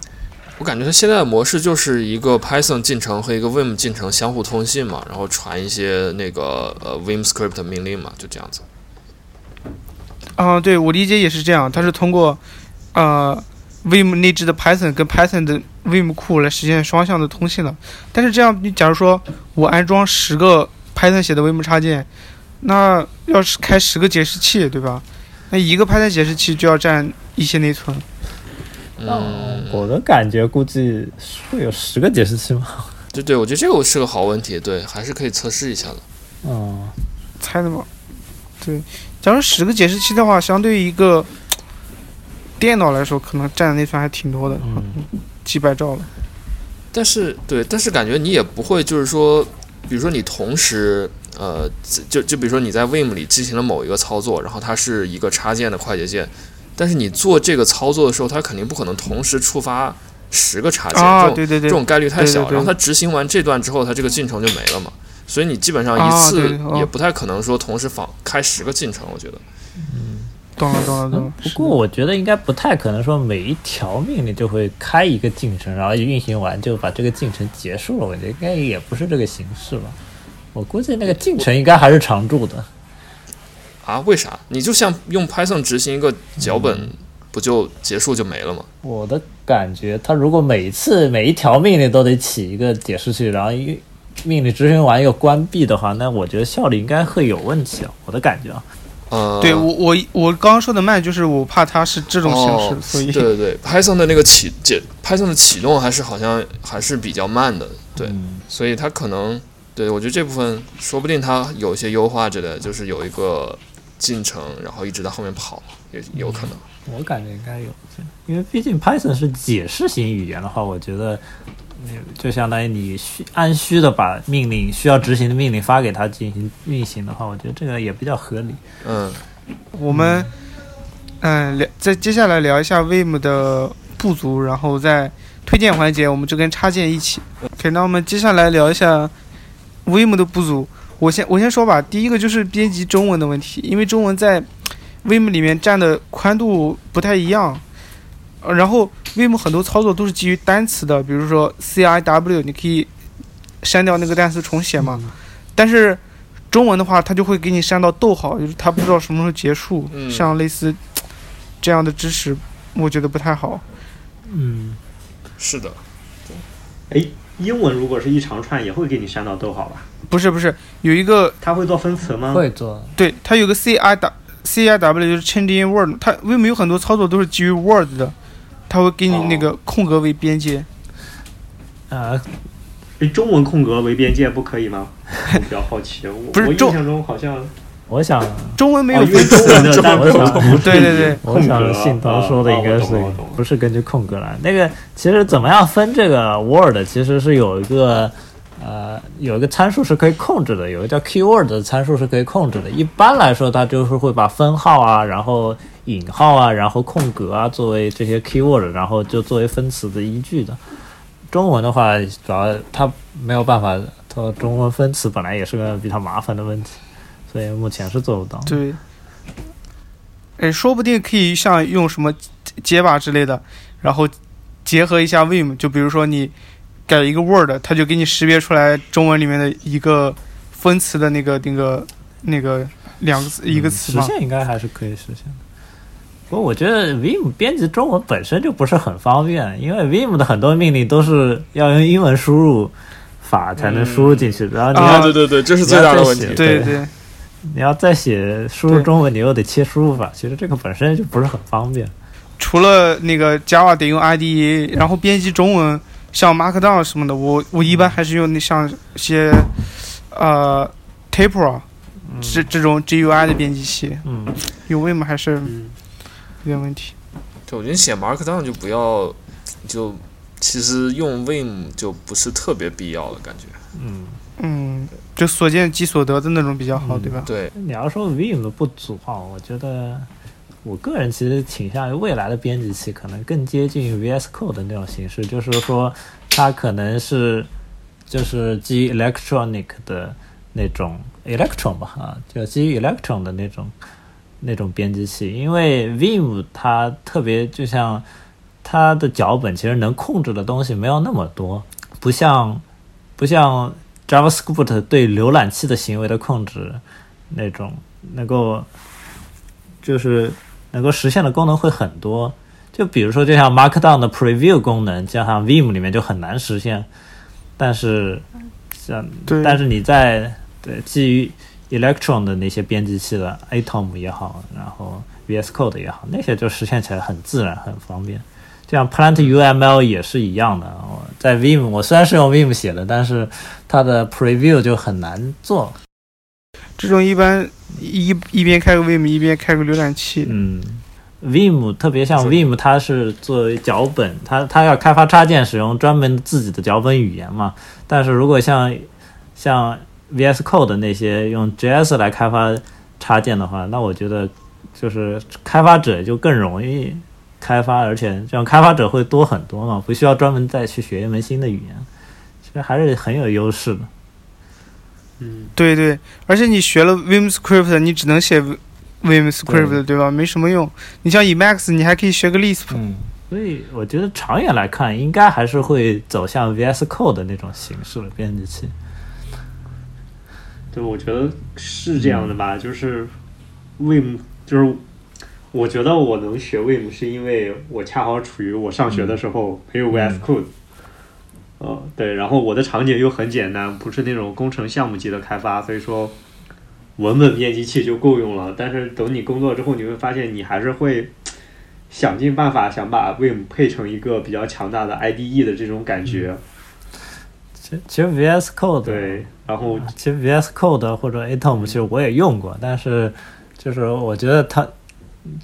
我感觉它现在的模式就是一个 Python 进程和一个 Vim 进程相互通信嘛，然后传一些那个呃 Vim script 命令嘛，就这样子。啊，对我理解也是这样，它是通过呃 Vim 内置的 Python 跟 Python 的 Vim 库来实现双向的通信了。但是这样，你假如说我安装十个 Python 写的 Vim 插件，那要是开十个解释器，对吧？那一个 Python 解释器就要占一些内存。嗯，我的感觉估计会有十个解释器吗？对对，我觉得这个是个好问题，对，还是可以测试一下的。嗯，猜的嘛？对，假如十个解释器的话，相对于一个电脑来说，可能占的内存还挺多的，嗯几百兆了。但是对，但是感觉你也不会就是说，比如说你同时呃，就就比如说你在 Vim 里进行了某一个操作，然后它是一个插件的快捷键，但是你做这个操作的时候，它肯定不可能同时触发十个插件，啊，这种对对对这，种概率太小。对对对然后它执行完这段之后，它这个进程就没了嘛。所以你基本上一啊次也不太可能说同时访开十个进程，我觉得。懂了懂了懂了。不过我觉得应该不太可能说每一条命令就会开一个进程，然后运行完就把这个进程结束了。我觉得应该也不是这个形式吧。我估计那个进程应该还是常驻的。啊？为啥？你就像用 Python 执行一个脚本，不就结束就没了吗？我的感觉，它如果每一次每一条命令都得起一个解释器，然后一命令执行完又关闭的话，那我觉得效率应该会有问题啊。我的感觉啊，呃，对我我我刚刚说的慢，就是我怕它是这种形式，哦、所以对对对，Python 的那个启解，Python 的启动还是好像还是比较慢的，对，嗯所以它可能，对我觉得这部分说不定它有一些优化之类的，就是有一个进程，然后一直在后面跑，也有可能。我感觉应该有，因为毕竟 Python 是解释型语言的话，我觉得你就相当于你需按需的把命令需要执行的命令发给他进行运行的话，我觉得这个也比较合理。嗯，我们嗯聊再接下来聊一下 Vim 的不足，然后在推荐环节我们就跟插件一起。OK，那我们接下来聊一下 Vim 的不足。我先我先说吧，第一个就是编辑中文的问题，因为中文在 Vim 里面占的宽度不太一样，呃然后 Vim 很多操作都是基于单词的，比如说 ciw，你可以删掉那个单词重写嘛，但是中文的话，它就会给你删到逗号，就是它不知道什么时候结束，嗯像类似这样的知识，我觉得不太好。嗯，是的，哎，英文如果是一长串，也会给你删到逗号吧？不是不是，有一个它会做分词吗？会做。对，它有个 c i w c i w 就是 change in word，它 Vim 有很多操作都是基于 word 的，它会给你那个空格为边界。呃，以，中文空格为边界不可以吗？我比较好奇，我不是我印象中好像我想，中文没有分中文的但我想不是对对对我想信涛说的应该是不是根据空格来。那个其实怎么样分这个 word，其实是有一个呃有一个参数是可以控制的，有一个叫 keyword 的参数是可以控制的。一般来说，它就是会把分号啊，然后引号啊，然后空格啊作为这些 keyword，然后就作为分词的依据的。中文的话，主要它没有办法，它中文分词本来也是个比较麻烦的问题，所以目前是做不到。对，哎，说不定可以像用什么结巴之类的，然后结合一下 Vim，就比如说你改一个 word，它就给你识别出来中文里面的一个分词的那个那个那个两个词一个词实。现应该还是可以实现的。不过我觉得 Vim 编辑中文本身就不是很方便，因为 Vim 的很多命令都是要用英文输入法才能输入进去，然后你对对对，这是最大的问题对对，你要再写输入中文，你又得切输入法，其实这个本身就不是很方便。除了那个 Java 得用 IDE，然后编辑中文像 Markdown 什么的，我我一般还是用那像一些呃 Taper 这这种 GUI 的编辑器，嗯，用 Vim 还是嗯，有点问题。对，我觉得写 Markdown 就不要，就其实用 Vim 就不是特别必要的感觉。嗯，嗯，就所见即所得的那种比较好，嗯。对吧？对，你要说 Vim 的不足啊，我觉得我个人其实倾向于未来的编辑器可能更接近 VS Code 的那种形式，就是说它可能是就是基于 Electronic 的那种 Electron 吧啊，就基于 Electron 的那种那种编辑器，因为 Vim 它特别就像它的脚本其实能控制的东西没有那么多，不像不像 JavaScript 对浏览器的行为的控制那种能够就是能够实现的功能会很多。就比如说，就像 Markdown 的 Preview 功能，加上 Vim 里面就很难实现。但是像对但是你在对基于 Electron 的那些编辑器的 Atom 也好，然后 VS Code 也好，那些就实现起来很自然、很方便。就像 Plant UML 也是一样的，我在 Vim 我虽然是用 Vim 写的，但是它的 Preview 就很难做。这种一般一一边开个 Vim 一边开个浏览器，嗯，Vim 特别像是 Vim，它是作为脚本，它它要开发插件使用专门自己的脚本语言嘛。但是如果像像 VS Code 那些用 JS 来开发插件的话，那我觉得就是开发者就更容易开发，而且这样开发者会多很多嘛，不需要专门再去学一门新的语言，其实还是很有优势的。嗯，对对，而且你学了 Vim Script，你只能写 Vim Script，对对吧？没什么用。你像 Emacs，你还可以学个 Lisp。嗯，所以我觉得长远来看，应该还是会走向 VS Code 的那种形式的编辑器。对，我觉得是这样的吧，就是 Vim，就是我觉得我能学 Vim 是因为我恰好处于我上学的时候没有 VS Code，呃，对，然后我的场景又很简单，不是那种工程项目级的开发，所以说文本编辑器就够用了。但是等你工作之后，你会发现你还是会想尽办法想把 Vim 配成一个比较强大的 IDE 的这种感觉，其其实 VS Code 对，然后其实 VS Code 或者 Atom 其实我也用过，但是就是我觉得它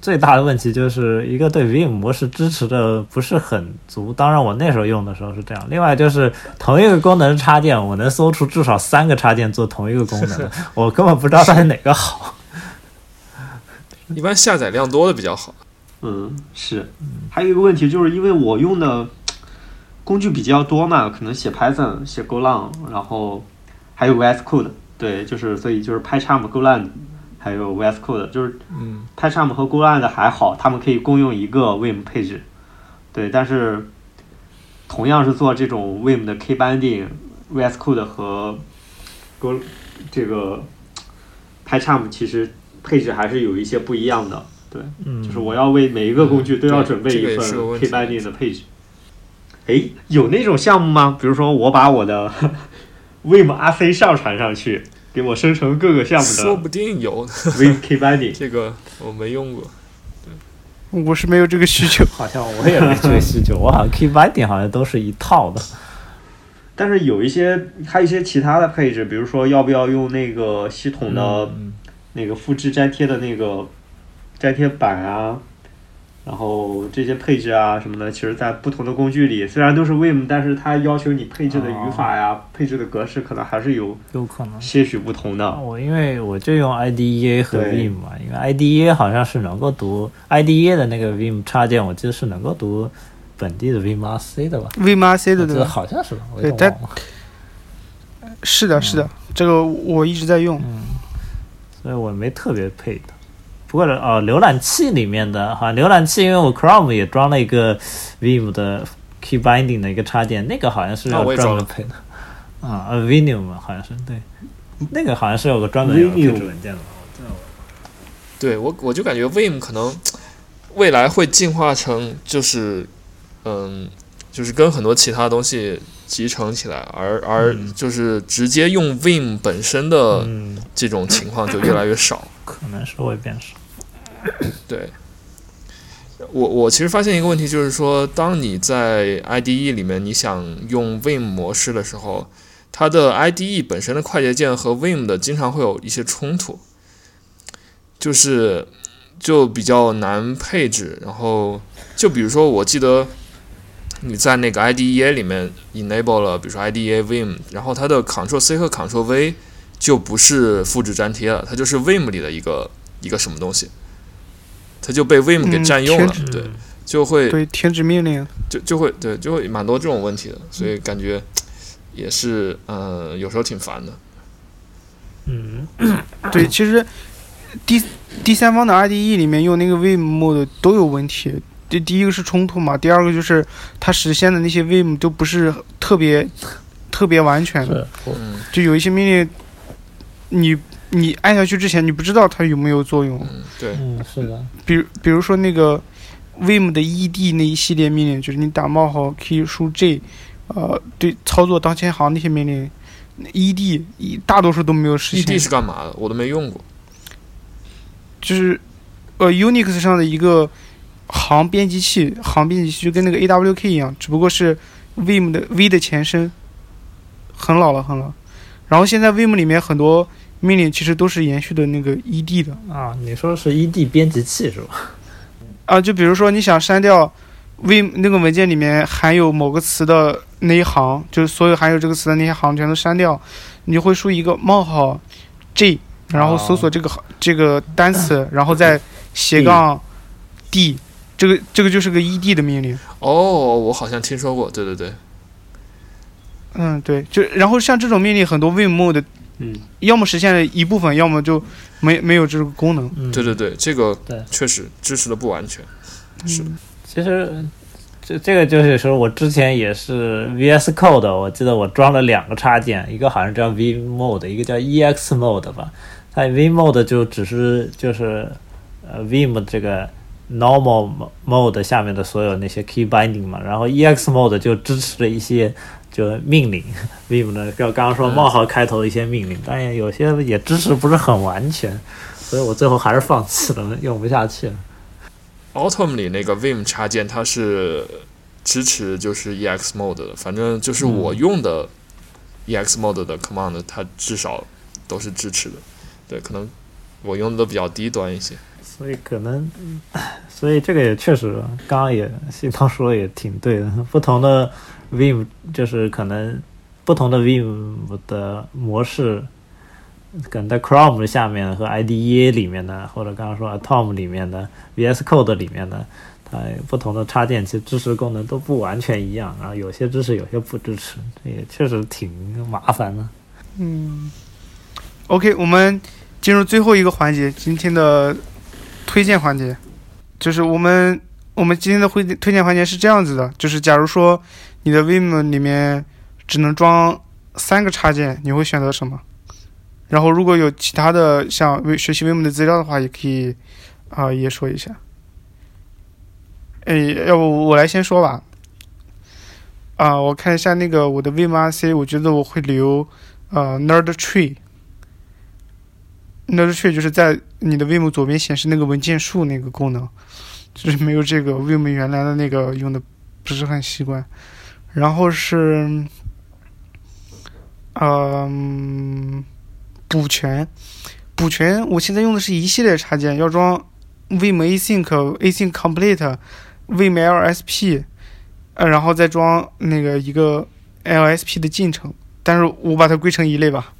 最大的问题就是一个对 Vim 模式支持的不是很足。当然我那时候用的时候是这样。另外就是同一个功能插件，我能搜出至少三个插件做同一个功能，我根本不知道它是哪个好。一般下载量多的比较好。嗯，是。还有一个问题，就是因为我用的工具比较多嘛，可能写 Python、写 Golang，然后还有 VS Code，对，就是所以就是 PyCharm、Golang，还有 VS Code，就是嗯 PyCharm 和 Golang 的还好，他们可以共用一个 Vim 配置，对，但是同样是做这种 Vim 的 K binding，VS Code 和 Go 这个 PyCharm 其实配置还是有一些不一样的，对。嗯，就是我要为每一个工具都要准备一份是个问 K 题 binding 的配置。哎，有那种项目吗？比如说我把我的 Vim RC 上传上去，给我生成各个项目的说不定有 Vim K binding。这个，我没用过。我是没有这个需求。好像我也没这个需求，我好像 Key Binding 好像都是一套的。但是有一些还有一些其他的配置，比如说要不要用那个系统的嗯那个复制粘贴的那个粘贴板啊，然后这些配置啊什么的，其实在不同的工具里，虽然都是 Vim，但是它要求你配置的语法呀、配置的格式可能还是有有可能。些许不同的。我因为我就用 IDEA 和对 Vim 嘛，因为 IDEA 好像是能够读 IDEA 的那个 Vim 插件，我记得是能够读本地的 Vim RC 的吧？Vim RC 的我记得对吧？好像是吧，我对它有点忘了。是的，是的，这个我一直在用。所以我没特别配的。不过哦，浏览器里面的哈，浏览器因为我 Chrome 也装了一个 Vim 的 Key Binding 的一个插件，那个好像是要啊我装了专门配的。啊，呃，Vim 嘛，好像是对，那个好像是有个专门配置文件的。对我，我就感觉 Vim 可能未来会进化成就是，嗯，就是跟很多其他东西集成起来，而而嗯就是直接用 Vim 本身的嗯，这种情况就越来越少。可能是会变少。对，我我其实发现一个问题，就是说，当你在 IDE 里面你想用 Vim 模式的时候，它的 IDE 本身的快捷键和 Vim 的经常会有一些冲突，就是就比较难配置。然后就比如说，我记得你在那个 IDEA 里面 enable 了，比如说 IDEA Vim，然后它的 Ctrl C 和 Ctrl V 就不是复制粘贴了，它就是 Vim 里的一个一个什么东西，它就被 Vim 给嗯占用了，停对，就会对，停止命令。就就会对就会蛮多这种问题的，所以感觉也是呃有时候挺烦的。嗯，对，其实第第三方的 IDE 里面用那个 Vim mode 都有问题。第第一个是冲突嘛，第二个就是它实现的那些 Vim 都不是特别特别完全就有一些命令你你按下去之前你不知道它有没有作用。嗯，对，嗯是的，比如比如说那个 Vim 的 ED 那一系列命令，就是你打冒号可以输 J，呃，对操作当前行那些命令，ED 一大多数都没有实现。ED，E 是干嘛的？我都没用过。就是呃 Unix 上的一个行编辑器，行编辑器就跟那个 AWK 一样，只不过是 Vim 的 V 的前身，很老了很老。然后现在 Vim 里面很多命令其实都是延续的那个 ED 的啊，你说是 ED 编辑器是吧？啊，就比如说你想删掉 Vim 那个文件里面含有某个词的那一行，就是所有含有这个词的那些行全都删掉，你就会输一个冒号 J，然后搜索这个行、这个单词，然后再斜杠 D，这个这个就是个 ED 的命令。哦，我好像听说过，对对对，嗯，对，就然后像这种命令，很多 Vim mode 嗯，要么实现了一部分，要么就没没有这个功能。嗯，对对对，这个对确实支持的不完全。是嗯其实这这个就是说我之前也是 VS Code，我记得我装了两个插件，一个好像叫 V Mode，一个叫 EX Mode 吧。它 V Mode 就只是就是呃 Vim 这个 Normal Mode 下面的所有那些 Key Binding 嘛，然后 EX Mode 就支持了一些就命令，Vim 呢就刚刚说冒号开头的一些命令，但也有些也支持不是很完全，所以我最后还是放弃了，用不下去了。Autumn 里那个 Vim 插件它是支持就是 EX mode 的，反正就是我用的 EX mode 的 command，它至少都是支持的。对，可能我用的都比较低端一些。所以可能，所以这个也确实，刚刚也西方说的也挺对的。不同的 Vim 就是可能不同的 Vim 的模式，可能在 Chrome 下面和 IDEA 里面的，或者刚刚说 Atom 里面的 VS Code 里面的，它不同的插件其实支持功能都不完全一样，然后有些支持，有些不支持，这也确实挺麻烦的。嗯，OK，我们进入最后一个环节，今天的推荐环节，就是我们我们今天的会推荐环节是这样子的，就是假如说你的 Vim 里面只能装三个插件，你会选择什么？然后如果有其他的像学习 Vim 的资料的话，也可以啊、也说一下。哎，要不我来先说吧。啊、我看一下那个我的 Vim RC，我觉得我会留呃 Nerd Tree。Nerd Tree 就是在你的 Vim 左边显示那个文件树那个功能，就是没有这个 Vim 原来的那个用的不是很习惯。然后是，嗯、补全，补全，我现在用的是一系列插件，要装 Vim Async、Async Complete、Vim LSP，呃，然后再装那个一个 LSP 的进程，但是我把它归成一类吧。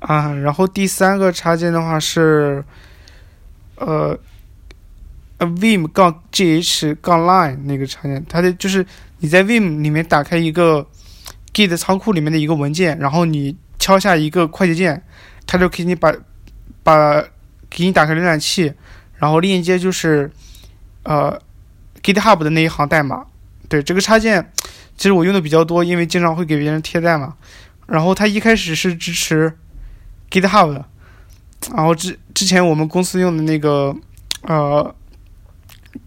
啊，然后第三个插件的话是，呃，呃 Vim 杠 GH 杠 Line 那个插件，它的就是你在 Vim 里面打开一个 Git 仓库里面的一个文件，然后你敲下一个快捷键，它就给你把把给你打开浏览器，然后链接就是呃 GitHub 的那一行代码。对这个插件，其实我用的比较多，因为经常会给别人贴代码。然后它一开始是支持 GitHub 的，然后之之前我们公司用的那个呃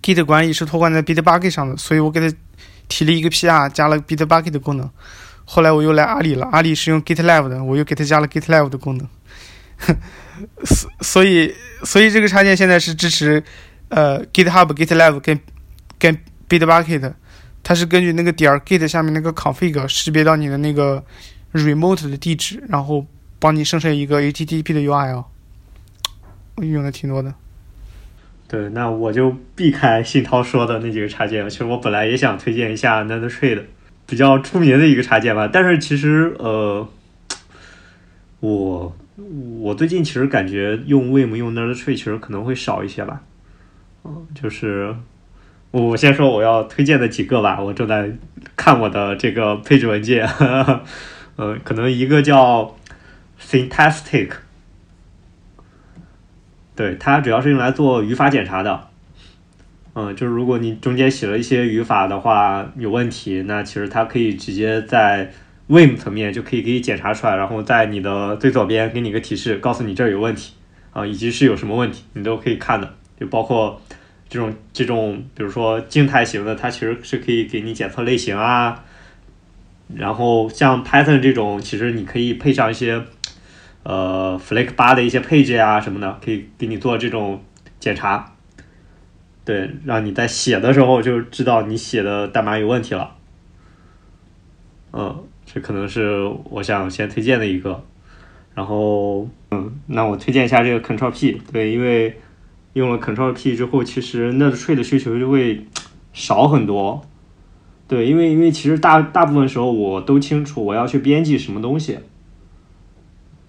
Git 管理是托管在 Bitbucket 上的，所以我给它提了一个 PR，加了 Bitbucket 的功能。后来我又来阿里了，阿里是用 GitLab 的，我又给它加了 GitLab 的功能。所所以所以这个插件现在是支持呃 GitHub、GitLab 跟跟 Bitbucket，它是根据那个点儿 Git 下面那个 config 识别到你的那个 remote 的地址，然后帮你生成一个 HTTP 的 URL。我用的挺多的。对，那我就避开信涛说的那几个插件。其实我本来也想推荐一下 NetTrade，比较出名的一个插件吧。但是其实呃，我我最近其实感觉用 Vim 用 NetTrade 其实可能会少一些吧。嗯，就是我先说我要推荐的几个吧。我正在看我的这个配置文件，呃，可能一个叫 Syntactic。对，它主要是用来做语法检查的。嗯，就是如果你中间写了一些语法的话有问题，那其实它可以直接在 Vim 层面就可以给你检查出来，然后在你的最左边给你个提示，告诉你这儿有问题啊，以及是有什么问题，你都可以看的。就包括这种这种，比如说静态型的，它其实是可以给你检测类型啊。然后像 Python 这种，其实你可以配上一些。呃，Flake 八的一些配置呀什么的，可以给你做这种检查，对，让你在写的时候就知道你写的代码有问题了。嗯，这可能是我想先推荐的一个。然后，嗯，那我推荐一下这个 Ctrl P，对，因为用了 Ctrl P 之后，其实 NetTrade 的需求就会少很多。对，因为因为其实大大部分时候我都清楚我要去编辑什么东西。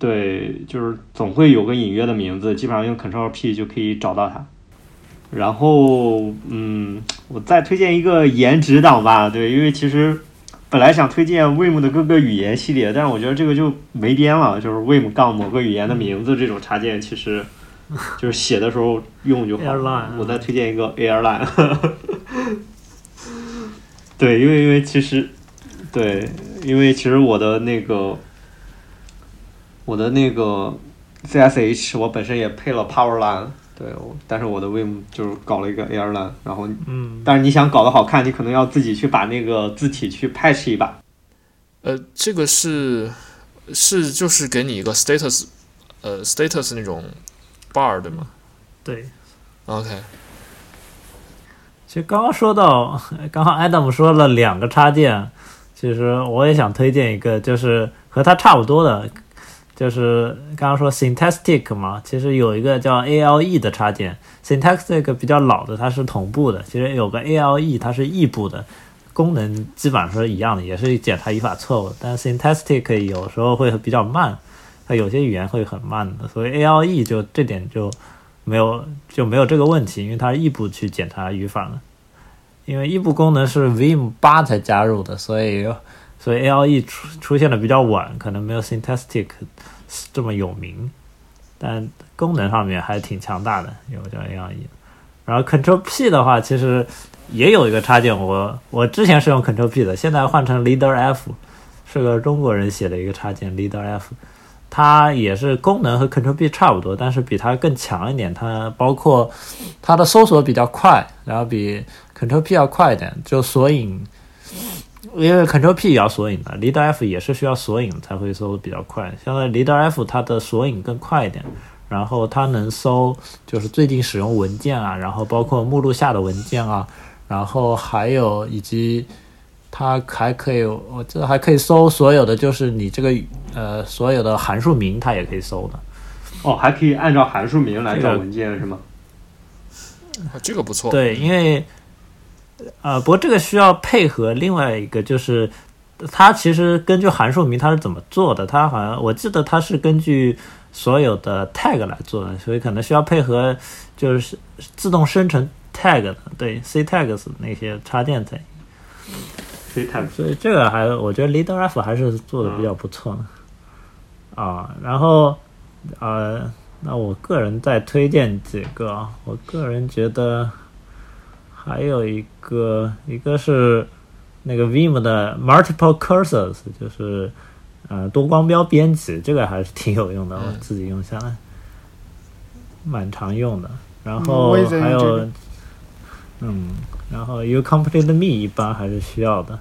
对，就是总会有个隐约的名字，基本上用 Control P 就可以找到它。然后，嗯，我再推荐一个颜值党吧。对，因为其实本来想推荐 Vim 的各个语言系列，但是我觉得这个就没边了。就是 Vim 杠某个语言的名字这种插件，其实 就是写的时候用就好。我再推荐一个 Airline。对，因为因为其实，对，因为其实我的那个。我的那个 CSH 我本身也配了 Powerline，对，但是我的 Vim 就是搞了一个 Airline，然后，嗯，但是你想搞得好看，你可能要自己去把那个字体去 patch 一把。呃，这个是是就是给你一个 status，呃，status 那种 bar 对吗？对。OK。其实刚刚说到，刚刚 Adam 说了两个插件，其实我也想推荐一个，就是和它差不多的。就是刚刚说 Syntactic 嘛，其实有一个叫 ALE 的插件，Syntactic 比较老的，它是同步的。其实有个 ALE，它是异步的，功能基本上是一样的，也是检查语法错误。但 Syntactic 有时候会比较慢，它有些语言会很慢的，所以 ALE 就这点就没有就没有这个问题，因为它是异步去检查语法的。因为异步功能是 Vim 八才加入的，所以。所以 ALE 出出现的比较晚，可能没有 Synthetic 这么有名，但功能上面还挺强大的，有个叫 ALE。然后 Control P 的话，其实也有一个插件，我我之前是用 Control P 的，现在换成 Leader F，是个中国人写的一个插件 Leader F，它也是功能和 Control P 差不多，但是比它更强一点，它包括它的搜索比较快，然后比 Control P 要快一点，就索引。因为 Control P 也要索引的，Leader F 也是需要索引才会搜比较快。现在 Leader F 它的索引更快一点，然后它能搜就是最近使用文件啊，然后包括目录下的文件啊，然后还有以及它还可以，我这还可以搜所有的就是你这个呃所有的函数名，它也可以搜的。哦，还可以按照函数名来找文件是吗？啊，这个不错。对，因为。呃，不过这个需要配合另外一个，就是它其实根据函数名它是怎么做的？它好像我记得它是根据所有的 tag 来做的，所以可能需要配合就是自动生成 tag 的，对 c tags 那些插件在。c tag。所以这个还我觉得 leader f 还是做的比较不错的。啊，然后呃，那我个人再推荐几个，我个人觉得。还有一个，一个是那个 Vim 的 Multiple Cursors，就是呃多光标编辑，这个还是挺有用的，我自己用下来蛮常用的。然后还有，嗯，然后 You Complete Me 一般还是需要的。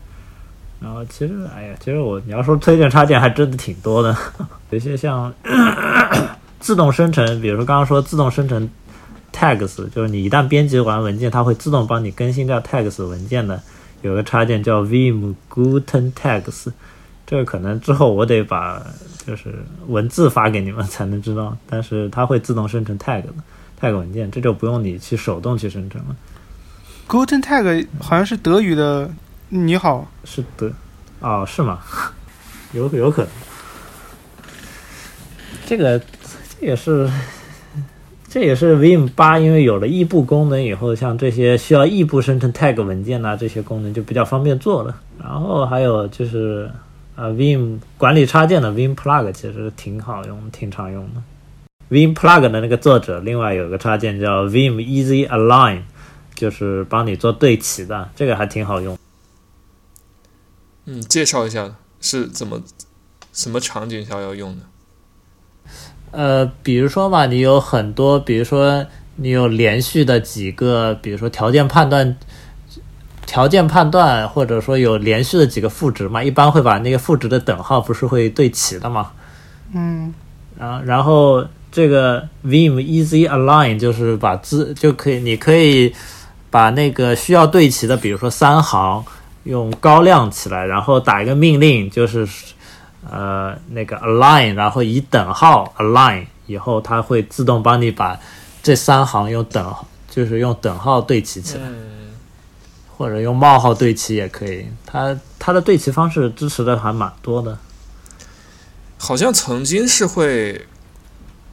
然后其实，哎呀，其实我你要说推荐插件还真的挺多的，有些像 自动生成，比如说刚刚说自动生成。Tags 就是你一旦编辑完文件，它会自动帮你更新掉 tags 文件的。有个插件叫 vim guten tags，这个可能之后我得把就是文字发给你们才能知道，但是它会自动生成 tag 的。tag 文件，这就不用你去手动去生成了。guten Tag 好像是德语的“你好是德，哦，是吗？有有可能。这个这也是这也是 Vim 八，因为有了异步功能以后，像这些需要异步生成 tag 文件呐、这些功能就比较方便做了。然后还有就是呃 Vim 管理插件的 Vim Plug 其实挺好用，挺常用的。Vim Plug 的那个作者另外有个插件叫 Vim Easy Align，就是帮你做对齐的，这个还挺好用。嗯，介绍一下是怎么什么场景下要用的？呃，比如说嘛，你有很多，比如说你有连续的几个，比如说条件判断、条件判断，或者说有连续的几个赋值嘛，一般会把那个赋值的等号不是会对齐的嘛？”。嗯，然然后这个 Vim Easy Align 就是把字就可以，你可以把那个需要对齐的，比如说三行，用高亮起来，然后打一个命令，就是呃那个 align，然后以等号 align 以后，它会自动帮你把这三行用等就是用等号对齐起来，嗯，或者用冒号对齐也可以。它它的对齐方式支持的还蛮多的。好像曾经是会，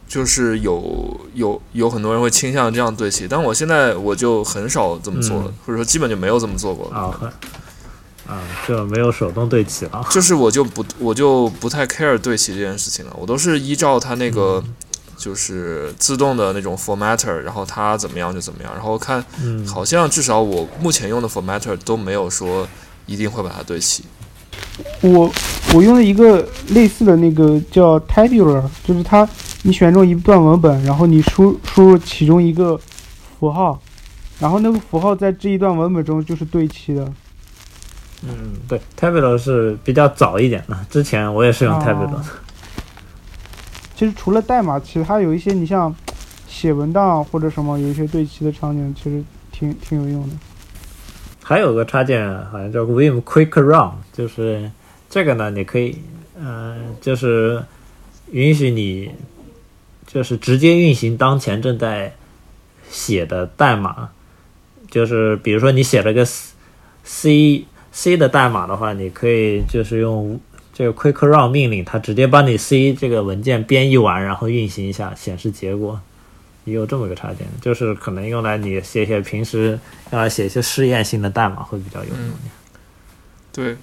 就是有有有很多人会倾向这样对齐，但我现在我就很少这么做了，嗯或者说基本就没有这么做过了。啊，很啊，就没有手动对齐了。就是我就不我就不太 care 对齐这件事情了，我都是依照它那个就是自动的那种 formatter，然后它怎么样就怎么样，然后看嗯，好像至少我目前用的 formatter 都没有说一定会把它对齐。我我用了一个类似的那个叫 Tabular，就是它你选中一段文本，然后你输输入其中一个符号，然后那个符号在这一段文本中就是对齐的。嗯，对，Tabular 是比较早一点的，之前我也是用哦 Tabular。其实除了代码，其他有一些你像写文档或者什么，有一些对齐的场景，其实挺挺有用的。还有个插件好像叫 Vim Quick Run，就是这个呢，你可以，呃，就是允许你，就是直接运行当前正在写的代码，就是比如说你写了个 C C 的代码的话，你可以就是用这个 Quick Run 命令，它直接帮你 C 这个文件编译完，然后运行一下，显示结果。也有这么个插件，就是可能用来你写写平时用来写一些试验性的代码会比较有用。嗯对，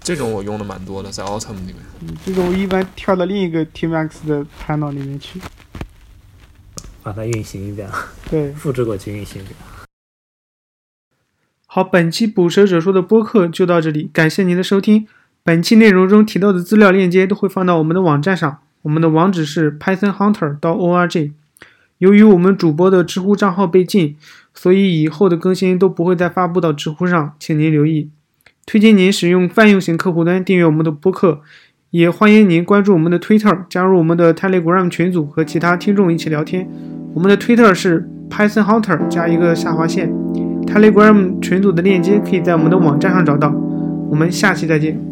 这种我用的蛮多的，在 Autumn 里面。嗯，这种我一般跳到另一个 Tmax 的 panel 里面去。把它运行一遍，对，复制过去运行一遍。好，本期捕蛇者说的播客就到这里，感谢您的收听。本期内容中提到的资料链接都会放到我们的网站上，我们的网址是 pythonhunter 到 org。由于我们主播的知乎账号被禁，所以以后的更新都不会再发布到知乎上，请您留意。推荐您使用泛用型客户端订阅我们的播客，也欢迎您关注我们的 Twitter，加入我们的 Telegram 群组和其他听众一起聊天。我们的 Twitter 是 pythonhunter 加一个下划线。Telegram 群组的链接可以在我们的网站上找到。我们下期再见。